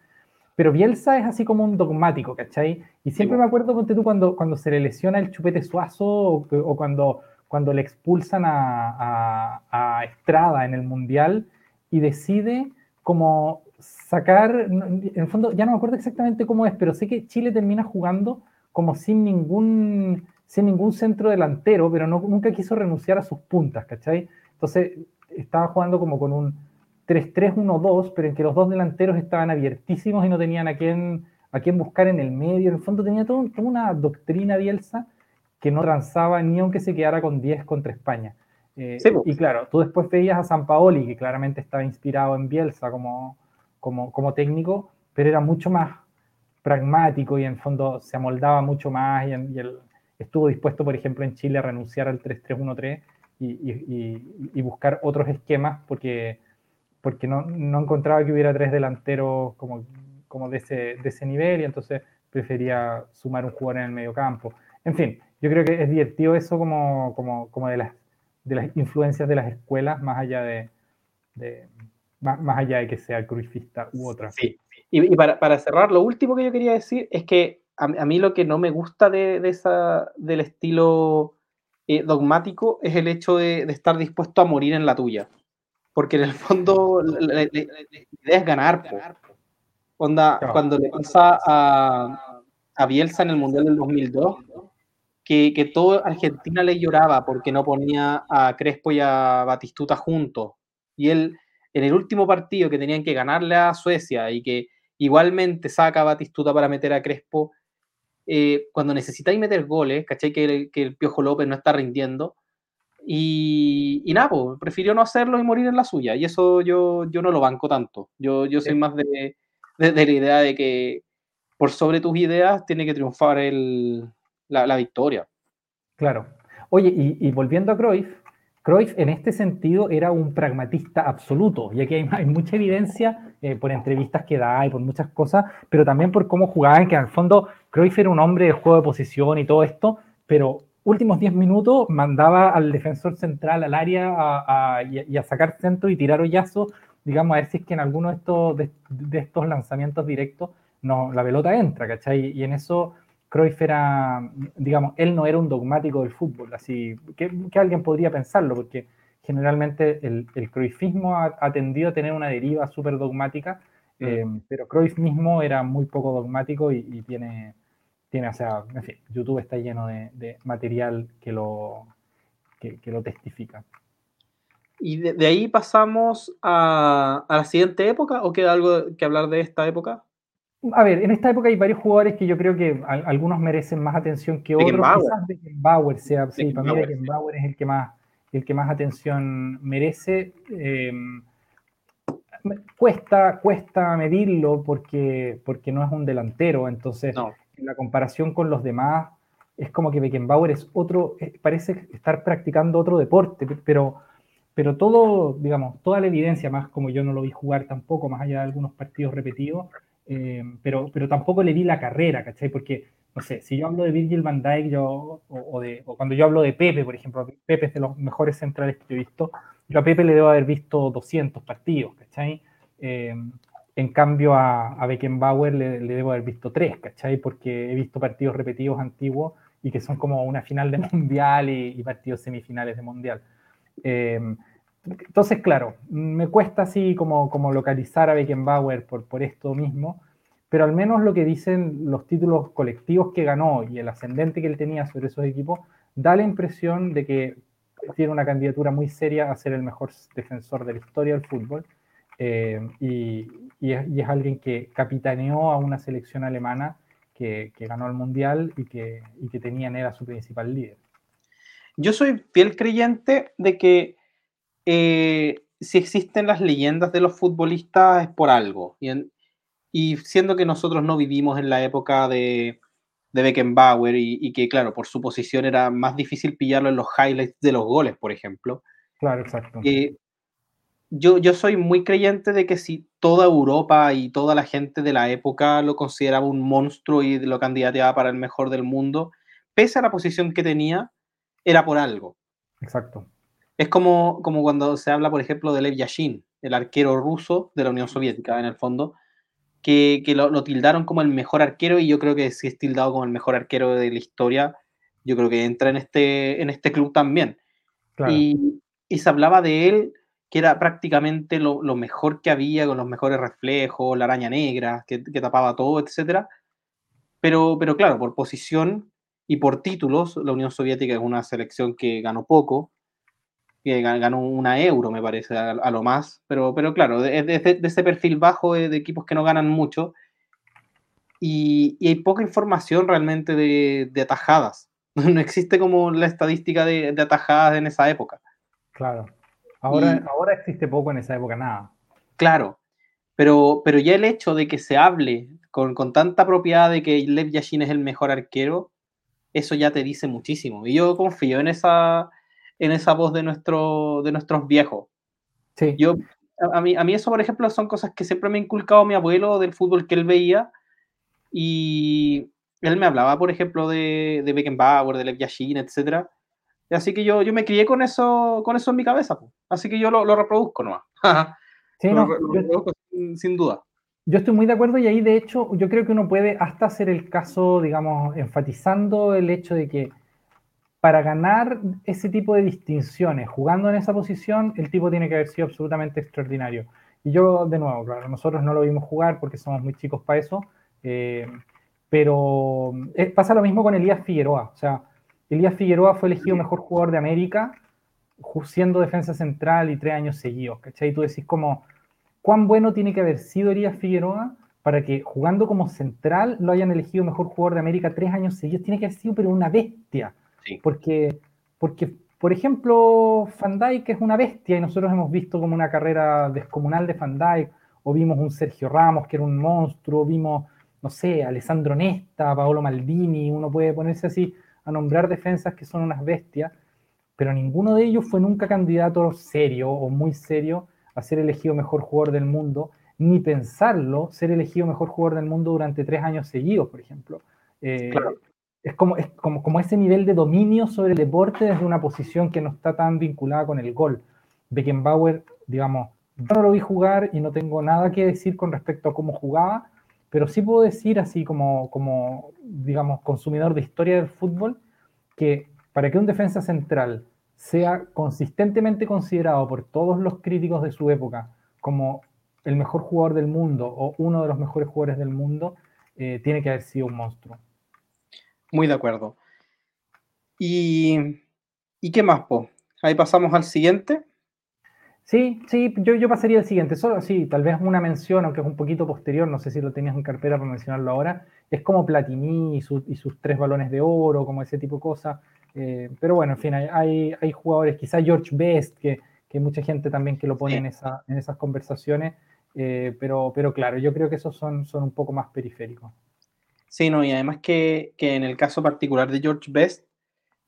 Pero Bielsa es así como un dogmático, ¿cachai? Y siempre me acuerdo, ponte tú, cuando, cuando se le lesiona el chupete suazo o, o cuando cuando le expulsan a, Estrada en el Mundial y decide como sacar, en el fondo ya no me acuerdo exactamente cómo es, pero sé que Chile termina jugando como sin ningún, sin ningún centro delantero, pero no, nunca quiso renunciar a sus puntas, ¿cachai? Entonces estaba jugando como con un 3-3-1-2, pero en que los dos delanteros estaban abiertísimos y no tenían a quién, a quién buscar en el medio. En el fondo tenía todo, toda una doctrina Bielsa que no transaba ni aunque se quedara con 10 contra España. Eh, y claro, tú después veías a San Paoli, que claramente estaba inspirado en Bielsa como, como, como técnico, pero era mucho más pragmático y en fondo se amoldaba mucho más y, él estuvo dispuesto, por ejemplo, en Chile a renunciar al 3-3-1-3 y, buscar otros esquemas porque, porque no, no, encontraba que hubiera tres delanteros como, como de, ese, de ese nivel y entonces prefería sumar un jugador en el medio campo. En fin, yo creo que es divertido eso como, como, como de, las, de las influencias de las escuelas, más allá de, de más, allá de que sea crucifista u otra. Sí, y, para, para, cerrar, lo último que yo quería decir es que a, mí lo que no me gusta de, de esa, del estilo eh, dogmático es el hecho de, de, estar dispuesto a morir en la tuya. Porque en el fondo la, idea es ganar. Onda, cuando le pasa a, a Bielsa en el Mundial del 2002, que, que toda Argentina le lloraba porque no ponía a Crespo y a Batistuta juntos. Y él, en el último partido que tenían que ganarle a Suecia y que igualmente saca a Batistuta para meter a Crespo, eh, cuando necesitáis meter goles, ¿cachai? Que, que, el Piojo López no está rindiendo. Y, y nada, pues, prefirió no hacerlo y morir en la suya. Y eso yo, yo no lo banco tanto. Yo, yo soy más de, de, la idea de que por sobre tus ideas tiene que triunfar el, la, victoria. Claro. Oye, y, volviendo a Cruyff, Cruyff en este sentido era un pragmatista absoluto, ya que (laughs) hay, mucha evidencia eh, por entrevistas que da y por muchas cosas, pero también por cómo jugaban, que el fondo Cruyff era un hombre de juego de posición y todo esto, pero últimos 10 minutos mandaba al defensor central al área a, y, a sacar centro y tirar hoyazo, digamos, a ver si es que en alguno de estos, de, estos lanzamientos directos no, la pelota entra, ¿cachai? Y en eso Cruyff era, digamos, él no era un dogmático del fútbol, así que, alguien podría pensarlo, porque generalmente el, el cruyffismo ha, tendido a tener una deriva súper dogmática, mm. eh, pero Cruyff mismo era muy poco dogmático y, tiene, tiene, o sea, en fin, YouTube está lleno de, material que lo, que, lo testifica. ¿Y de, ahí pasamos a, a, la siguiente época o queda algo que hablar de esta época? A ver, en esta época hay varios jugadores que yo creo que algunos merecen más atención que otros. Quizás Beckenbauer sea, sí, para mí Beckenbauer es el que más, el que más atención merece. Em, cuesta, cuesta medirlo porque, porque no es un delantero, entonces en la comparación con los demás es como que Beckenbauer es otro, eh, parece estar practicando otro deporte, pero, pero todo, digamos, toda la evidencia, más como yo no lo vi jugar tampoco, más allá de algunos partidos repetidos, eh, pero, pero tampoco le di la carrera, ¿cachai? Porque, no sé, si yo hablo de Virgil van Dijk yo, o, de, o cuando yo hablo de Pepe, por ejemplo, Pepe es de los mejores centrales que yo he visto, yo a Pepe le debo haber visto 200 partidos, ¿cachai? Eh, en cambio a, a Beckenbauer le, debo haber visto 3, ¿cachai? Porque he visto partidos repetidos antiguos y que son como una final de (laughs) mundial y, partidos semifinales de mundial. Eh, entonces, claro, me cuesta así como, como localizar a Beckenbauer por, por esto mismo, pero al menos lo que dicen los títulos colectivos que ganó y el ascendente que él tenía sobre esos equipos, da la impresión de que tiene una candidatura muy seria a ser el mejor defensor de la historia del fútbol. Eh, y, y, es, alguien que capitaneó a una selección alemana que, que ganó el Mundial y que, y que tenía en él su principal líder. Yo soy fiel creyente de que eh, si existen las leyendas de los futbolistas es por algo. Y, siendo que nosotros no vivimos en la época de, de Beckenbauer y, que, claro, por su posición era más difícil pillarlo en los highlights de los goles, por ejemplo. Claro, exacto. Eh, yo, yo soy muy creyente de que si toda Europa y toda la gente de la época lo consideraba un monstruo y lo candidateaba para el mejor del mundo, pese a la posición que tenía, era por algo. Exacto. Es como, como cuando se habla, por ejemplo, de Lev Yashin, el arquero ruso de la Unión Soviética, en el fondo, que, que lo, tildaron como el mejor arquero y yo creo que si es tildado como el mejor arquero de la historia, yo creo que entra en este, en este club también. Y, y, se hablaba de él que era prácticamente lo, lo, mejor que había, con los mejores reflejos, la araña negra, que, que tapaba todo, etc. Pero, pero claro, por posición y por títulos, la Unión Soviética es una selección que ganó poco, que ganó una euro, me parece, a, lo más, pero, pero claro, de, de, ese perfil bajo de, equipos que no ganan mucho y, hay poca información realmente de, atajadas. (laughs) No existe como la estadística de, atajadas en esa época. Claro. Ahora, ahora existe poco en esa época, nada. Claro, pero, pero ya el hecho de que se hable con, con, tanta propiedad de que Lev Yashin es el mejor arquero, eso ya te dice muchísimo. Y yo confío en esa, en esa voz de, nuestro, de nuestros viejos. Sí. Yo, a, mí, a mí eso, por ejemplo, son cosas que siempre me ha inculcado mi abuelo del fútbol que él veía. Y él me hablaba, por ejemplo, de, de Beckenbauer, de Lev Yashin, etc. Así que yo, yo me crié con eso, con eso en mi cabeza. Así que yo lo, lo reproduzco nomás. (laughs) sí, no, sin duda. Yo estoy muy de acuerdo y ahí de hecho yo creo que uno puede hasta hacer el caso, digamos, enfatizando el hecho de que para ganar ese tipo de distinciones, jugando en esa posición, el tipo tiene que haber sido absolutamente extraordinario. Y yo, de nuevo, claro, nosotros no lo vimos jugar porque somos muy chicos para eso, eh, pero eh, pasa lo mismo con Elías Figueroa. O sea, Elías Figueroa fue elegido mejor jugador de América siendo defensa central y tres años seguidos, ¿cachai? Y tú decís como cuán bueno tiene que haber sido Elías Figueroa para que jugando como central lo hayan elegido mejor jugador de América tres años seguidos. Tiene que haber sido, pero una bestia. Porque, porque, por ejemplo, Van Dijk es una bestia y nosotros hemos visto como una carrera descomunal de Van Dijk, o vimos un Sergio Ramos que era un monstruo, vimos, no sé, Alessandro Nesta, Paolo Maldini, uno puede ponerse así a nombrar defensas que son unas bestias, pero ninguno de ellos fue nunca candidato serio o muy serio a ser elegido mejor jugador del mundo, ni pensarlo ser elegido mejor jugador del mundo durante tres años seguidos, por ejemplo. Eh, es, como, es como, como ese nivel de dominio sobre el deporte desde una posición que no está tan vinculada con el gol. Beckenbauer, digamos, yo no lo vi jugar y no tengo nada que decir con respecto a cómo jugaba, pero sí puedo decir así como, como digamos, consumidor de historia del fútbol, que para que un defensa central sea consistentemente considerado por todos los críticos de su época como el mejor jugador del mundo o uno de los mejores jugadores del mundo, eh, tiene que haber sido un monstruo. Muy de acuerdo. ¿Y, ¿y qué más, Po? Ahí pasamos al siguiente. Sí, sí, yo, yo pasaría al siguiente. Solo, sí, tal vez una mención, aunque es un poquito posterior, no sé si lo tenías en carpeta para mencionarlo ahora, es como Platini y, y sus tres balones de oro, como ese tipo de cosas. Eh, pero bueno, en fin, hay, hay, jugadores, quizá George Best, que, que, hay mucha gente también que lo pone en, esa, en esas conversaciones, eh, pero, pero claro, yo creo que esos son, son un poco más periféricos. Sí, no, y además que, que en el caso particular de George Best,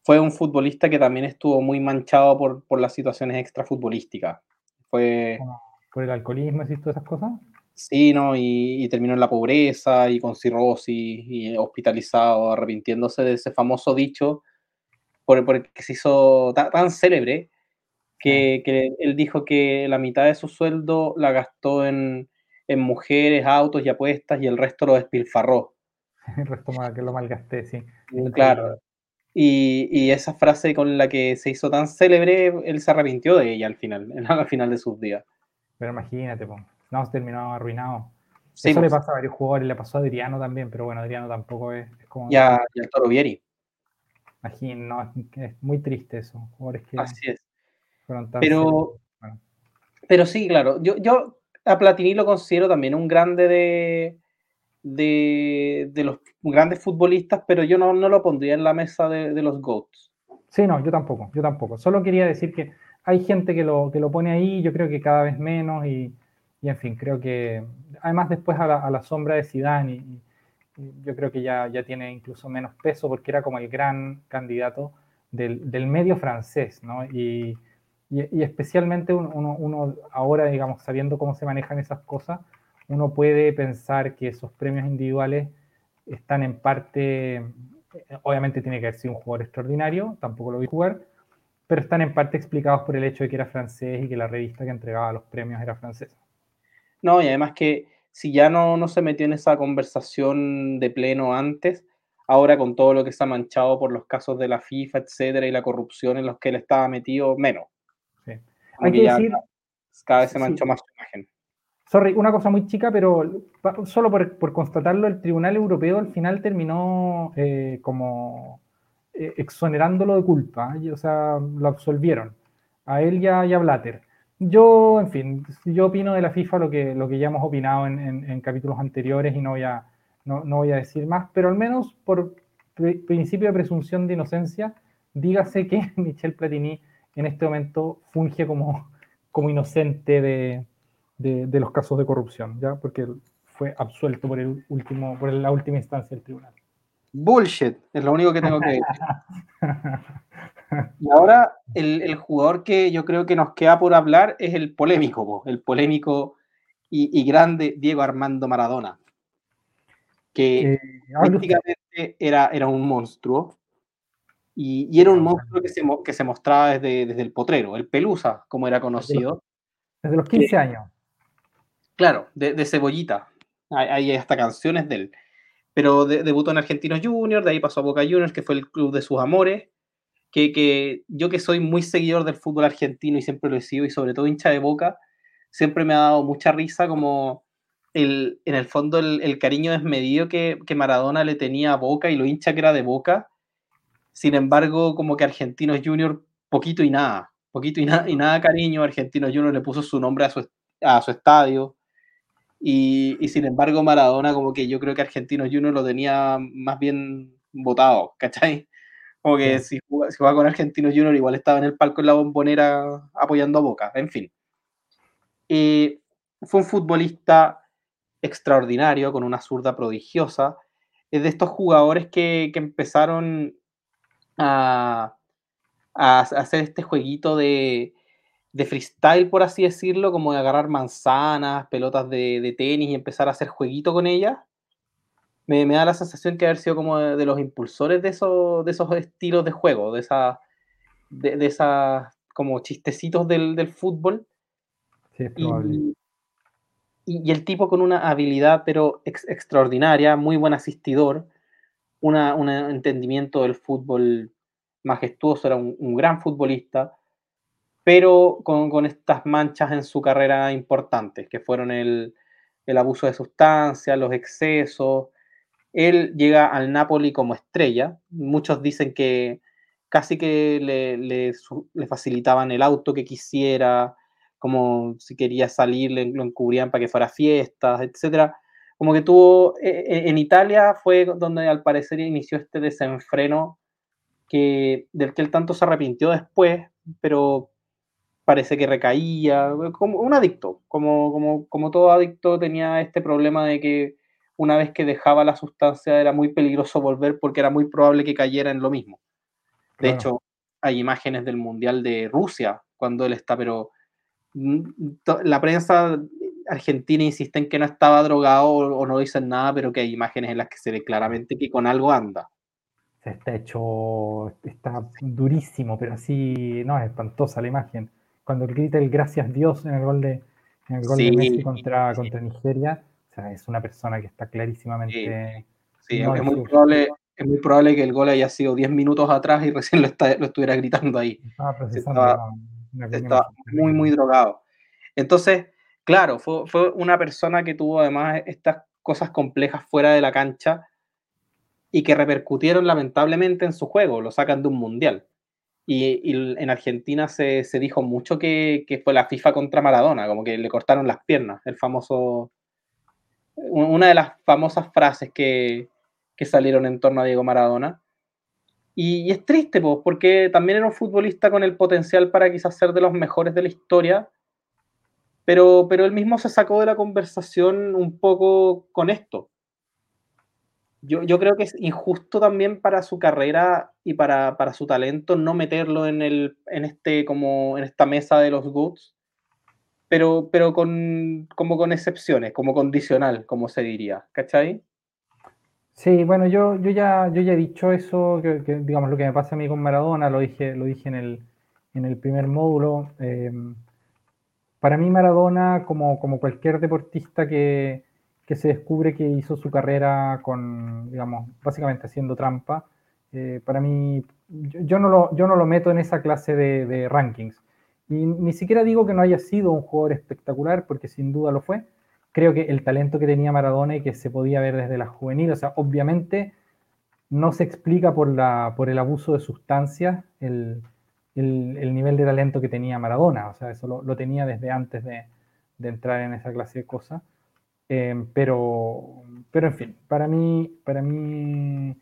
fue un futbolista que también estuvo muy manchado por, por las situaciones extrafutbolísticas. Fue... ¿Por el alcoholismo y todas esas cosas? Sí, ¿no? Y, y, terminó en la pobreza y con cirrosis y hospitalizado, arrepintiéndose de ese famoso dicho por, por el que se hizo tan, célebre, que, que, él dijo que la mitad de su sueldo la gastó en, en mujeres, autos y apuestas y el resto lo despilfarró. (laughs) el resto que lo malgasté, sí. Mm, claro. Y, y, esa frase con la que se hizo tan célebre, él se arrepintió de ella al final, (laughs) al final de sus días. Pero imagínate, pues, no, se terminó arruinado. Eso le pasa a varios jugadores, le pasó a Adriano también, pero bueno, Adriano tampoco es, como... Ya, y al Toro Vieri. Imagino, es muy triste eso. Así es. Pero, pero sí, claro. Yo, yo a Platini lo considero también un grande de, de, los grandes futbolistas, pero yo no, no lo pondría en la mesa de, los GOATs. Sí, no, yo tampoco, yo tampoco. Solo quería decir que hay gente que lo, que lo pone ahí, yo creo que cada vez menos y, y en fin, creo que además después a la, sombra de Zidane yo creo que ya, ya tiene incluso menos peso porque era como el gran candidato del, del medio francés, ¿no? Y, y, especialmente uno, uno, ahora, digamos, sabiendo cómo se manejan esas cosas, uno puede pensar que esos premios individuales están en parte, obviamente tiene que haber sido un jugador extraordinario, tampoco lo vi jugar, pero están en parte explicados por el hecho de que era francés y que la revista que entregaba los premios era francesa. No, y además que si ya no, no se metió en esa conversación de pleno antes, ahora con todo lo que se ha manchado por los casos de la FIFA, etcétera, y la corrupción en los que él estaba metido, menos. Hay que, decir. Cada vez se manchó más su imagen. Sorry, una cosa muy chica, pero solo por, por constatarlo, el Tribunal Europeo al final terminó eh, como eh, exonerándolo de culpa, o sea, lo absolvieron a él y a, y a Blatter. Yo, en fin, yo opino de la FIFA lo que, lo que ya hemos opinado en, capítulos anteriores y no voy, a, no, voy a decir más, pero al menos por principio de presunción de inocencia, dígase que (laughs) Michel Platini en este momento funge como, como inocente de, los casos de corrupción, ¿ya? Porque fue absuelto por, el último, por la última instancia del tribunal. Bullshit, es lo único que tengo que decir. (laughs) y ahora el, jugador que yo creo que nos queda por hablar es el polémico, el polémico y, grande Diego Armando Maradona, que eh, prácticamente era, era un monstruo. Y, era un monstruo que se, que se mostraba desde, desde, el potrero, el Pelusa, como era conocido. Desde los, 15 años. Claro, de, cebollita. Hay, hasta canciones de él. Pero debutó en Argentinos Juniors, de ahí pasó a Boca Juniors, que fue el club de sus amores. Que, que, yo que soy muy seguidor del fútbol argentino y siempre lo he sido, y sobre todo hincha de Boca, siempre me ha dado mucha risa como el, en el fondo el, cariño desmedido que, que, Maradona le tenía a Boca y lo hincha que era de Boca. Sin embargo, como que Argentinos Juniors, poquito y nada, poquito y, nada y nada cariño. Argentinos Juniors le puso su nombre a su, a su estadio. Y, y, sin embargo, Maradona, como que yo creo que Argentinos Juniors lo tenía más bien votado, ¿cachai? Como que si, jugaba, con Argentinos Juniors, igual estaba en el palco en la bombonera apoyando a Boca, en fin. Fue un futbolista extraordinario, con una zurda prodigiosa. Es de estos jugadores que, que empezaron a, a, hacer este jueguito de, de freestyle, por así decirlo, como de agarrar manzanas, pelotas de, tenis y empezar a hacer jueguito con ellas. Me, da la sensación que haber sido como de, los impulsores de esos, de esos estilos de juego, de esas de, esas como chistecitos del, fútbol. Sí, es probable. Y, el tipo con una habilidad pero extraordinaria, muy buen asistidor, un entendimiento del fútbol majestuoso, era un gran futbolista pero con, estas manchas en su carrera importantes, que fueron el, abuso de sustancias, los excesos. Él llega al Napoli como estrella. Muchos dicen que casi que le, facilitaban el auto que quisiera, como si quería salir, lo encubrían para que fuera a fiestas, etc. Como que tuvo, e, e, en Italia fue donde al parecer inició este desenfreno que, del que él tanto se arrepintió después, pero parece que recaía, como un adicto, como, como, como todo adicto tenía este problema de que una vez que dejaba la sustancia era muy peligroso volver porque era muy probable que cayera en lo mismo. De hecho, hay imágenes del Mundial de Rusia cuando él está, pero mm, la prensa argentina insiste en que no estaba drogado o, no dicen nada, pero que hay imágenes en las que se ve claramente que con algo anda. Está hecho, está durísimo, pero así, no, es espantosa la imagen cuando grita el gracias Dios en el gol de, en el gol de Messi contra, contra Nigeria, o sea, es una persona que está clarísimamente... Sí, es, muy probable, es muy probable que el gol haya sido 10 minutos atrás y recién lo, lo estuviera gritando ahí. Estaba, estaba muy, muy drogado. Entonces, claro, fue, fue una persona que tuvo además estas cosas complejas fuera de la cancha y que repercutieron lamentablemente en su juego, lo sacan de un mundial. Y, en Argentina se, se dijo mucho que, que, fue la FIFA contra Maradona, como que le cortaron las piernas, el famoso, una de las famosas frases que, que salieron en torno a Diego Maradona. Y, es triste, pues, porque también era un futbolista con el potencial para quizás ser de los mejores de la historia, pero, pero él mismo se sacó de la conversación un poco con esto, yo, creo que es injusto también para su carrera y para, su talento no meterlo en, el, en, este, como, en esta mesa de los goods, pero, pero con, como con excepciones, como condicional, como se diría, ¿cachai? Sí, bueno, yo, yo, ya, yo ya he dicho eso, que, digamos lo que me pasa a mí con Maradona, lo dije, lo dije en, el, en el primer módulo. Em, para mí Maradona, como, como cualquier deportista que, que se descubre que hizo su carrera con, digamos, básicamente haciendo trampa. Eh, para mí, yo, no lo, yo no lo meto en esa clase de, rankings. Y ni siquiera digo que no haya sido un jugador espectacular, porque sin duda lo fue. Creo que el talento que tenía Maradona y que se podía ver desde la juvenil, o sea, obviamente no se explica por, la, por el abuso de sustancias el, el, nivel de talento que tenía Maradona. O sea, eso lo, tenía desde antes de, de entrar en esa clase de cosas. Em, pero, pero en fin, para mí, para mí,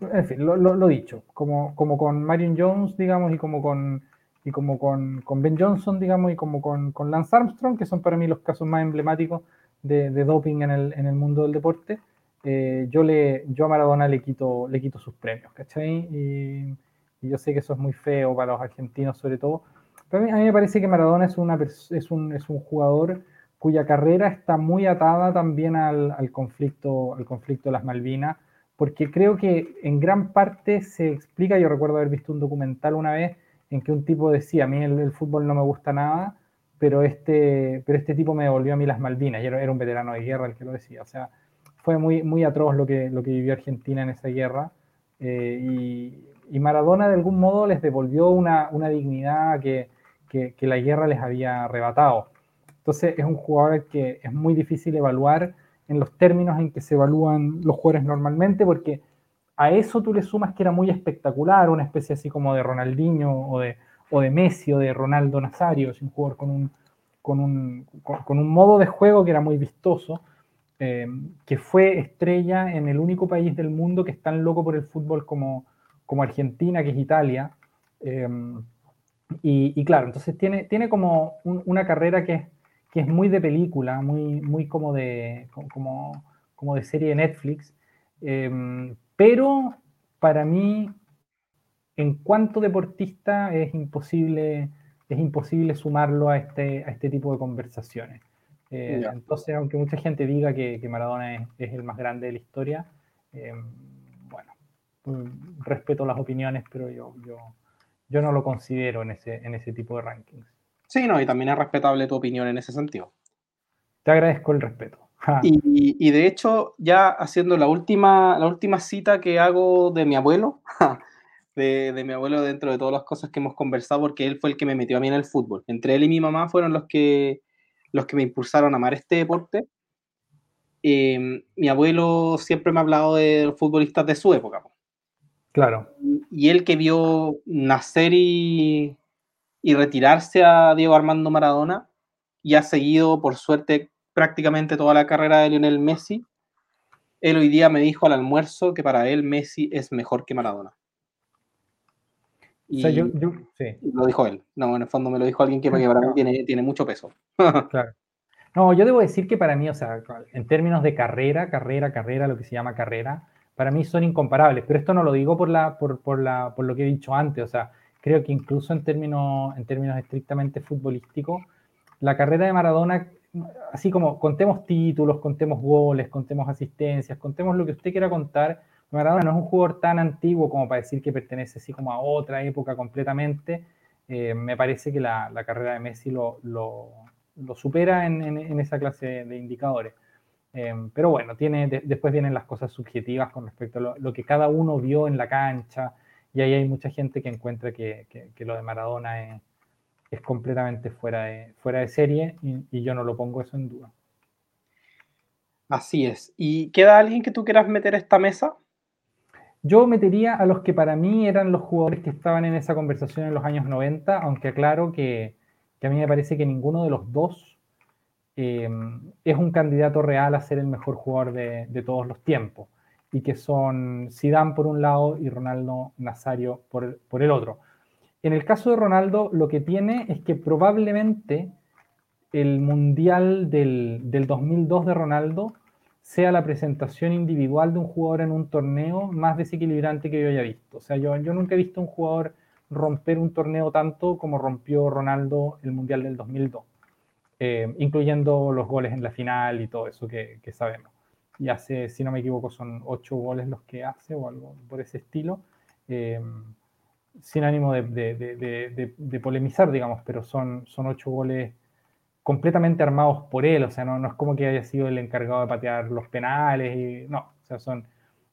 en fin, lo, lo, dicho, como, como con Marion Jones, digamos, y como con, y como con, con Ben Johnson, digamos, y como con, con, Lance Armstrong, que son para mí los casos más emblemáticos de, doping en el, en el, mundo del deporte, eh, yo, le, yo a Maradona le quito, le quito sus premios, ¿cachai? Y, yo sé que eso es muy feo para los argentinos sobre todo, pero a mí, me parece que Maradona es, una, es, un, es un jugador cuya carrera está muy atada también al, conflicto, al conflicto de las Malvinas, porque creo que en gran parte se explica, yo recuerdo haber visto un documental una vez en que un tipo decía, a mí el, fútbol no me gusta nada, pero este, pero este tipo me devolvió a mí las Malvinas, y era, un veterano de guerra el que lo decía, o sea, fue muy, muy atroz lo que, lo que vivió Argentina en esa guerra, eh, y, y, Maradona de algún modo les devolvió una, una dignidad que, que la guerra les había arrebatado. Entonces es un jugador que es muy difícil evaluar en los términos en que se evalúan los jugadores normalmente, porque a eso tú le sumas que era muy espectacular, una especie así como de Ronaldinho o de, o de Messi o de Ronaldo Nazario, un jugador con un, con un, con, un modo de juego que era muy vistoso, eh, que fue estrella en el único país del mundo que es tan loco por el fútbol como, como Argentina, que es Italia. Eh, y, claro, entonces tiene, tiene como una carrera que es que es muy de película, muy, muy como, de, como, como de serie de Netflix, em, pero para mí, en cuanto deportista, es imposible, es imposible sumarlo a este, a este tipo de conversaciones. Eh, entonces, aunque mucha gente diga que, Maradona es, el más grande de la historia, em, bueno, mm, respeto las opiniones, pero yo, yo, yo no lo considero en ese, en ese tipo de rankings. Sí, no, y también es respetable tu opinión en ese sentido. Te agradezco el respeto. (laughs) Y, de hecho, ya haciendo la última, la última cita que hago de mi abuelo, (laughs) de, mi abuelo dentro de todas las cosas que hemos conversado, porque él fue el que me metió a mí en el fútbol. Entre él y mi mamá fueron los que, los que me impulsaron a amar este deporte. Em, mi abuelo siempre me ha hablado de los futbolistas de su época. Claro. Y él que vio nacer y, y retirarse a Diego Armando Maradona y ha seguido, por suerte, prácticamente toda la carrera de Lionel Messi. Él hoy día me dijo al almuerzo que para él Messi es mejor que Maradona. Y lo dijo él. No, en el fondo me lo dijo alguien que, para mí tiene, tiene mucho peso. (laughs) claro. No, yo debo decir que para mí, o sea, en términos de carrera, carrera, carrera, lo que se llama carrera, para mí son incomparables. Pero esto no lo digo por, la, por, por, la, por lo que he dicho antes. O sea, creo que incluso en términos, en términos estrictamente futbolísticos, la carrera de Maradona, así como contemos títulos, contemos goles, contemos asistencias, contemos lo que usted quiera contar, Maradona no es un jugador tan antiguo como para decir que pertenece así como a otra época completamente. Eh, me parece que la, carrera de Messi lo, lo, supera en, en, esa clase de indicadores. Eh, pero bueno, tiene, después vienen las cosas subjetivas con respecto a lo, que cada uno vio en la cancha, y ahí hay mucha gente que encuentra que, lo de Maradona es, completamente fuera de, fuera de serie y, yo no lo pongo eso en duda. Así es. ¿Y queda alguien que tú quieras meter a esta mesa? Yo metería a los que para mí eran los jugadores que estaban en esa conversación en los años 90, aunque aclaro que, a mí me parece que ninguno de los dos eh, es un candidato real a ser el mejor jugador de todos los tiempos y que son Zidane por un lado y Ronaldo Nazario por, por el otro. En el caso de Ronaldo, lo que tiene es que probablemente el Mundial del, del 2002 de Ronaldo sea la presentación individual de un jugador en un torneo más desequilibrante que yo haya visto. O sea, yo, yo nunca he visto un jugador romper un torneo tanto como rompió Ronaldo el Mundial del 2002, eh, incluyendo los goles en la final y todo eso que, que sabemos y hace, si no me equivoco, son ocho goles los que hace o algo por ese estilo. Eh, sin ánimo de, de, polemizar, digamos, pero son, son ocho goles completamente armados por él, o sea, no, no, es como que haya sido el encargado de patear los penales, y, no, o sea, son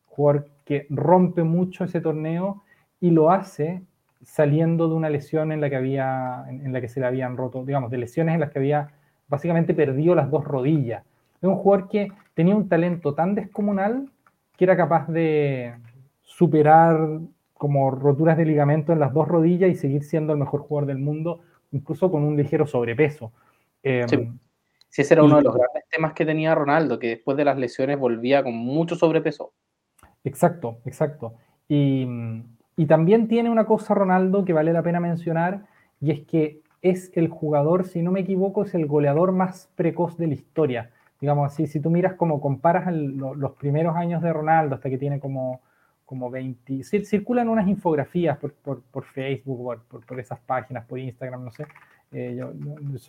jugador que rompe mucho ese torneo y lo hace saliendo de una lesión en la que había, en la que se le habían roto, digamos, de lesiones en las que había básicamente perdido las dos rodillas. Es un jugador que tenía un talento tan descomunal que era capaz de superar como roturas de ligamento en las dos rodillas y seguir siendo el mejor jugador del mundo, incluso con un ligero sobrepeso. Em, sí. ese era uno de los grandes temas que tenía Ronaldo, que después de las lesiones volvía con mucho sobrepeso. Exacto, exacto. Y, y también tiene una cosa Ronaldo que vale la pena mencionar, y es que es el jugador, si no me equivoco, es el goleador más precoz de la historia digamos así, si tú miras como comparas los primeros años de Ronaldo hasta que tiene como, como 20, circulan unas infografías por, por, Facebook, por, por, esas páginas, por Instagram, no sé, eh, yo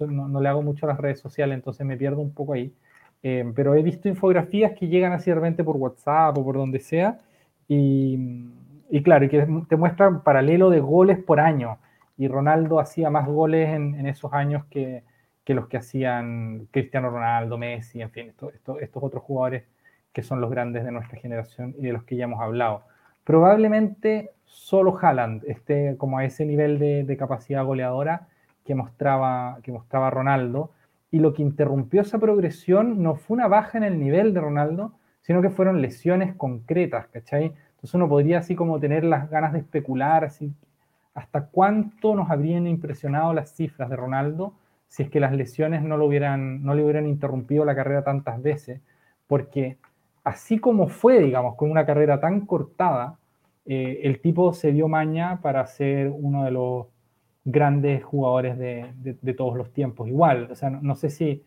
no, le hago mucho a las redes sociales, entonces me pierdo un poco ahí, eh, pero he visto infografías que llegan así de repente por WhatsApp o por donde sea, y, y claro, y que te muestran paralelo de goles por año, y Ronaldo hacía más goles en, en esos años que que los que hacían Cristiano Ronaldo, Messi, en fin, estos otros jugadores que son los grandes de nuestra generación y de los que ya hemos hablado. Probablemente solo Haaland esté como a ese nivel de, capacidad goleadora que mostraba, que mostraba Ronaldo, y lo que interrumpió esa progresión no fue una baja en el nivel de Ronaldo, sino que fueron lesiones concretas, ¿cachai? Entonces uno podría así como tener las ganas de especular, así, hasta cuánto nos habrían impresionado las cifras de Ronaldo si es que las lesiones no, lo hubieran, no le hubieran interrumpido la carrera tantas veces, porque así como fue, digamos, con una carrera tan cortada, eh, el tipo se dio maña para ser uno de los grandes jugadores de, todos los tiempos. Igual, o sea, no, sé si,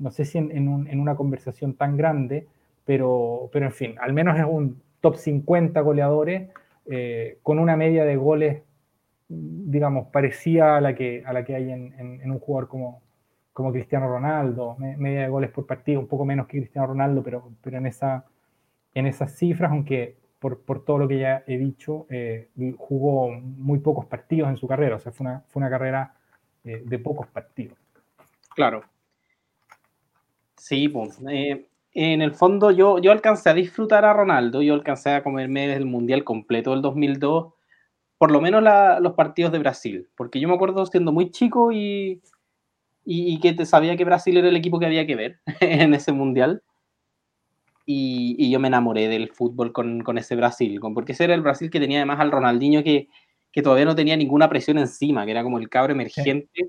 no sé si en, una conversación tan grande, pero, pero en fin, al menos es un top 50 goleadores eh, con una media de goles digamos, parecía a la que, a la que hay en, un jugador como, como Cristiano Ronaldo, media de goles por partido, un poco menos que Cristiano Ronaldo, pero, pero en, esa, en esas cifras, aunque por, por todo lo que ya he dicho, eh, jugó muy pocos partidos en su carrera, o sea, fue una, fue una carrera eh, de pocos partidos. Claro. Sí, pues, eh, en el fondo yo, yo alcancé a disfrutar a Ronaldo, yo alcancé a comerme el Mundial completo del 2002 por lo menos los partidos de Brasil, porque yo me acuerdo siendo muy chico y, y, que te sabía que Brasil era el equipo que había que ver (laughs) en ese mundial. Y, yo me enamoré del fútbol con, con, ese Brasil, porque ese era el Brasil que tenía además al Ronaldinho que, que todavía no tenía ninguna presión encima, que era como el cabro emergente,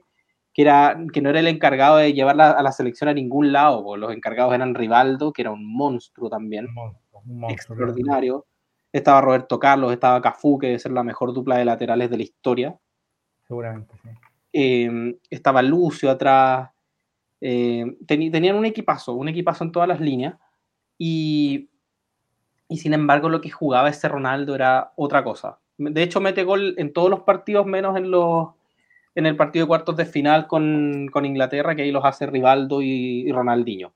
que, era, que no era el encargado de llevar a la selección a ningún lado, los encargados eran Rivaldo, que era un monstruo también, extraordinario estaba Roberto Carlos, estaba Cafú, que debe ser la mejor dupla de laterales de la historia. Seguramente, sí. Em, estaba Lucio atrás. Em, tenían un equipazo, un equipazo en todas las líneas. Y, y sin embargo, lo que jugaba ese Ronaldo era otra cosa. De hecho, mete gol en todos los partidos, menos en los en el partido de cuartos de final con, con Inglaterra, que ahí los hace Rivaldo y, Ronaldinho.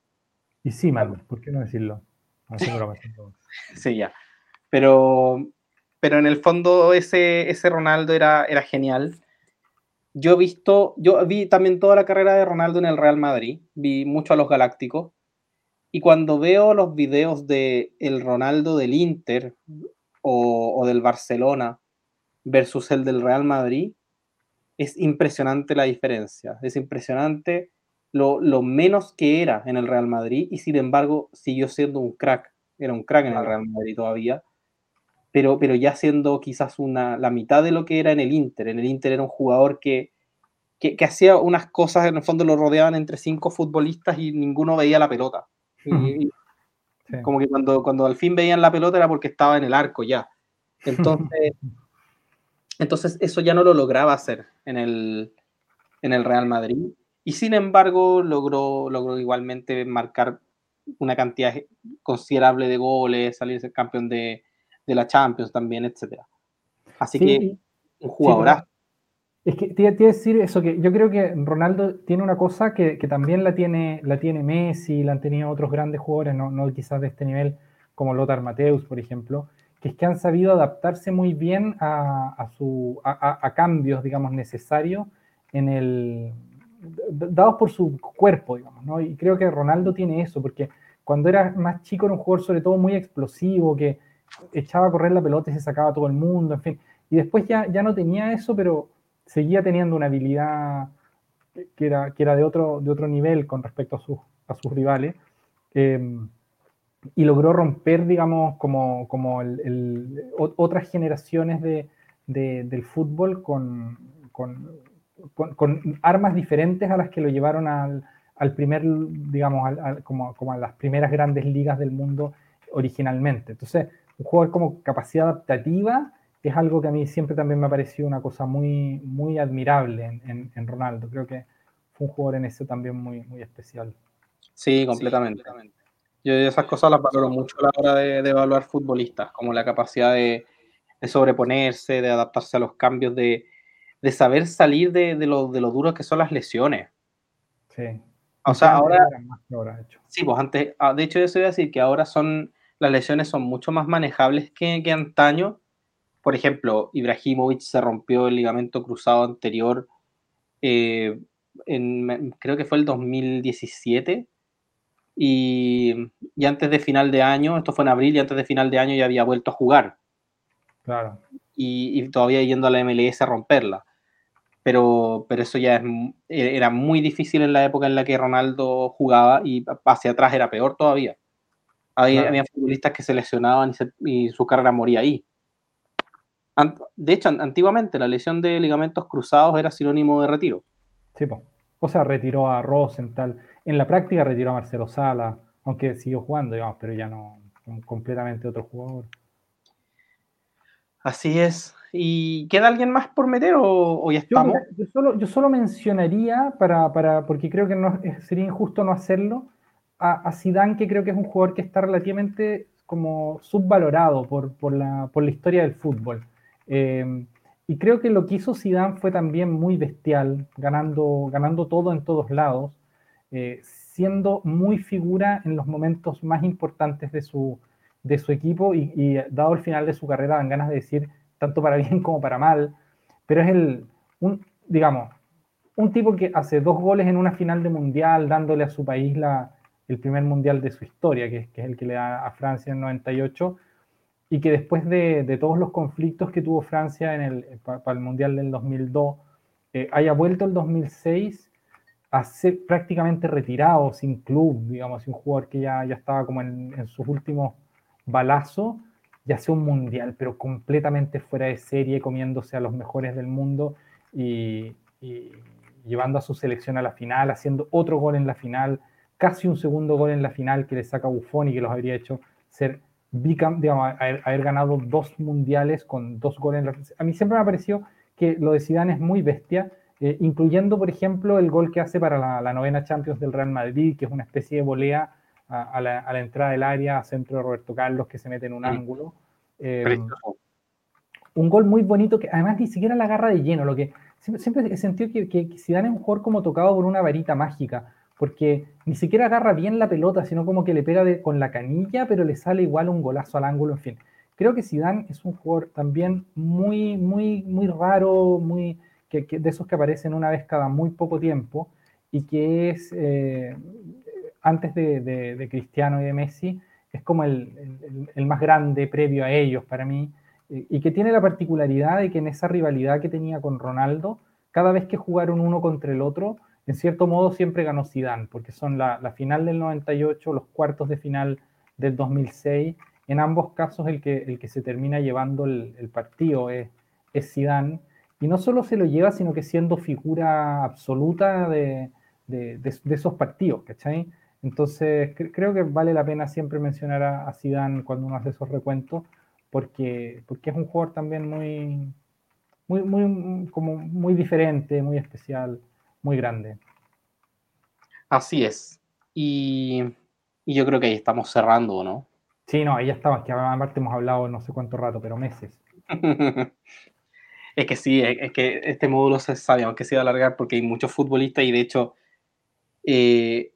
Y sí, Manuel, ¿por qué no decirlo? (laughs) sí, ya. Pero, pero en el fondo ese, ese Ronaldo era, era genial. Yo he visto, yo vi también toda la carrera de Ronaldo en el Real Madrid, vi mucho a los Galácticos, y cuando veo los videos de el Ronaldo del Inter o, o del Barcelona versus el del Real Madrid, es impresionante la diferencia, es impresionante lo, lo, menos que era en el Real Madrid y sin embargo siguió siendo un crack, era un crack en el Real Madrid todavía pero, pero ya siendo quizás una, la mitad de lo que era en el Inter. En el Inter era un jugador que, que, hacía unas cosas, en el fondo lo rodeaban entre cinco futbolistas y ninguno veía la pelota. Como que cuando, cuando al fin veían la pelota era porque estaba en el arco ya. Entonces, (laughs) entonces eso ya no lo lograba hacer en el, en el Real Madrid. Y sin embargo, logró, logró igualmente marcar una cantidad considerable de goles, salirse campeón de, de la Champions también, etcétera. Así que un jugador. es que te iba a decir eso, que yo creo que Ronaldo tiene una cosa que, también la tiene, la tiene Messi, la han tenido otros grandes jugadores, no, no quizás de este nivel, como Lothar Mateus, por ejemplo, que es que han sabido adaptarse muy bien a, su, a, cambios, digamos, necesarios en el dados por su cuerpo, digamos, ¿no? Y creo que Ronaldo tiene eso, porque cuando era más chico era un jugador sobre todo muy explosivo, que, echaba a correr la pelota y se sacaba todo el mundo, en fin. Y después ya, ya no tenía eso, pero seguía teniendo una habilidad que era, que era de, otro, de otro nivel con respecto a sus, a sus rivales. Em, y logró romper, digamos, como, como el, otras generaciones de, del fútbol con, con, con, armas diferentes a las que lo llevaron al, al primer, digamos, como, como a las primeras grandes ligas del mundo originalmente. Entonces, un jugador como capacidad adaptativa es algo que a mí siempre también me ha parecido una cosa muy, muy admirable en, en, Ronaldo. Creo que fue un jugador en eso también muy, muy especial. Sí, completamente. Yo esas cosas las valoro mucho a la hora de, evaluar futbolistas, como la capacidad de, sobreponerse, de adaptarse a los cambios, de, saber salir de, lo, de lo duro que son las lesiones. Sí. O sea, ahora... Sí, pues antes, ah, de hecho yo se voy a decir que ahora son, las lesiones son mucho más manejables que, que antaño. Por ejemplo, Ibrahimovic se rompió el ligamento cruzado anterior, eh, en, creo que fue el 2017, y, y, antes de final de año, esto fue en abril, y antes de final de año ya había vuelto a jugar. Claro. Y, y todavía yendo a la MLS a romperla pero, pero eso ya e, era muy difícil en la época en la que Ronaldo jugaba y hacia atrás era peor todavía. Había, futbolistas que se lesionaban y, su carrera moría ahí. De hecho, antiguamente la lesión de ligamentos cruzados era sinónimo de retiro. Sí, o sea, retiró a Rosenthal. En la práctica retiró a Marcelo Sala, aunque siguió jugando, digamos, pero ya no, completamente otro jugador. Así es. ¿Y queda alguien más por meter o, ya estamos? Yo, solo, yo solo mencionaría, para, para, porque creo que no, sería injusto no hacerlo, a, a Zidane, que creo que es un jugador que está relativamente como subvalorado por, por, la, por la historia del fútbol. Eh, y creo que lo que hizo Zidane fue también muy bestial, ganando, ganando todo en todos lados, eh, siendo muy figura en los momentos más importantes de su, de su equipo y, y, dado el final de su carrera dan ganas de decir tanto para bien como para mal, pero es el, un, digamos, un tipo que hace dos goles en una final de mundial, dándole a su país la, el primer mundial de su historia, que, es el que le da a Francia en 98, y que después de, todos los conflictos que tuvo Francia en el, para el mundial del 2002, eh, haya vuelto el 2006 a ser prácticamente retirado, sin club, digamos, un jugador que ya, ya estaba como en, en sus últimos balazos ya sea un mundial, pero completamente fuera de serie, comiéndose a los mejores del mundo y, llevando a su selección a la final, haciendo otro gol en la final, casi un segundo gol en la final que le saca Buffon y que los habría hecho ser digamos, haber, ganado dos mundiales con dos goles en la A mí siempre me ha parecido que lo de Zidane es muy bestia, eh, incluyendo, por ejemplo, el gol que hace para la, la, novena Champions del Real Madrid, que es una especie de volea a, la, entrada del área, centro de Roberto Carlos que se mete en un ángulo. Eh, un gol muy bonito que además ni siquiera la agarra de lleno, lo que siempre, he sentido que, que, que Zidane es un jugador como tocado por una varita mágica, porque ni siquiera agarra bien la pelota, sino como que le pega con la canilla, pero le sale igual un golazo al ángulo, en fin. Creo que Zidane es un jugador también muy, muy, muy raro, muy, que, de esos que aparecen una vez cada muy poco tiempo y que es, eh, antes de, Cristiano y de Messi, es como el, más grande previo a ellos para mí, y que tiene la particularidad de que en esa rivalidad que tenía con Ronaldo, cada vez que jugaron uno contra el otro, en cierto modo siempre ganó Zidane, porque son la, final del 98, los cuartos de final del 2006, en ambos casos el que, el que se termina llevando el, partido es, es Zidane, y no solo se lo lleva, sino que siendo figura absoluta de, de, de esos partidos, ¿cachai? Entonces, creo que vale la pena siempre mencionar a, Zidane cuando uno hace esos recuentos, porque, porque es un jugador también muy, muy, muy, como muy diferente, muy especial, muy grande. Así es. Y, yo creo que ahí estamos cerrando, ¿no? Sí, no, ahí ya estamos, que aparte hemos hablado no sé cuánto rato, pero meses. (laughs) es que sí, es que este módulo se sabe, aunque se va a alargar porque hay muchos futbolistas y de hecho eh,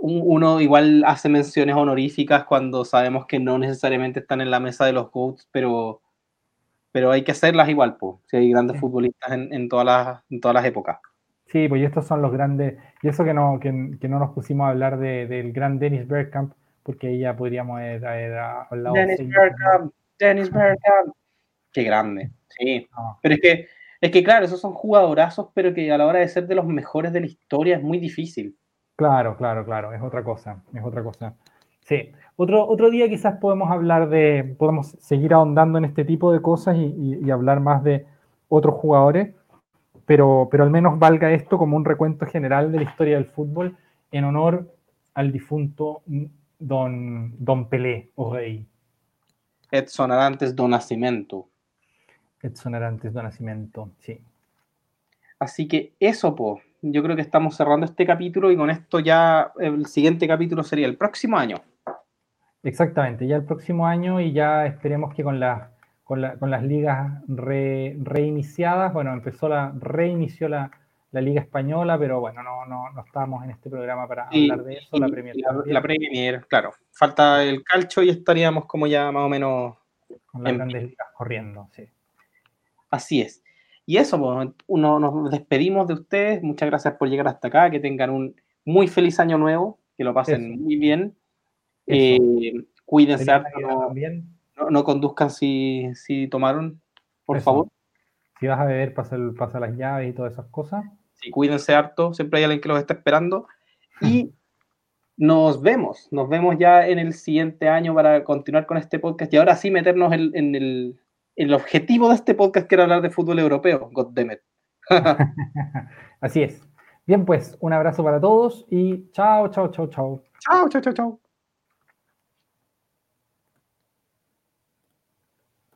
uno igual hace menciones honoríficas cuando sabemos que no necesariamente están en la mesa de los GOATs, pero, pero hay que hacerlas igual, pues, si hay grandes futbolistas en, todas las, en todas las épocas. Sí, pues estos son los grandes, y eso que no, que, no nos pusimos a hablar del gran Dennis Bergkamp, porque ahí ya podríamos haber, hablado. Dennis Bergkamp, Dennis Bergkamp. Qué grande, sí. Pero es que, es que claro, esos son jugadorazos, pero que a la hora de ser de los mejores de la historia es muy difícil. Claro, claro, claro, es otra cosa, es otra cosa. Sí, otro, otro día quizás podemos hablar de, podemos seguir ahondando en este tipo de cosas y, hablar más de otros jugadores, pero, pero al menos valga esto como un recuento general de la historia del fútbol en honor al difunto don, don Pelé o Rey. Edson Arantes do Nascimento. Edson Arantes do Nascimento, sí. Así que eso, po, yo creo que estamos cerrando este capítulo y con esto ya el siguiente capítulo sería el próximo año. Exactamente, ya el próximo año y ya esperemos que con, con, las ligas reiniciadas, bueno, empezó la, reinició la, Liga Española, pero bueno, no, no, no estábamos en este programa para hablar de eso, la Premier. La, Premier, claro. Falta el calcho y estaríamos como ya más o menos... Con las grandes ligas corriendo, sí. Así es. Y eso, pues, uno, nos despedimos de ustedes. Muchas gracias por llegar hasta acá. Que tengan un muy feliz año nuevo. Que lo pasen muy bien. Eh, cuídense no, no, conduzcan si, si tomaron, por favor. Si vas a beber, pasa, el, pasa las llaves y todas esas cosas. Sí, cuídense harto. Siempre hay alguien que los está esperando. Y (laughs) nos vemos. Nos vemos ya en el siguiente año para continuar con este podcast. Y ahora sí meternos en el el objetivo de este podcast que era hablar de fútbol europeo, goddammit. (laughs) (laughs) Así es. Bien, pues un abrazo para todos y chao, chao, chao, chao. Chao, chao, chao, chao.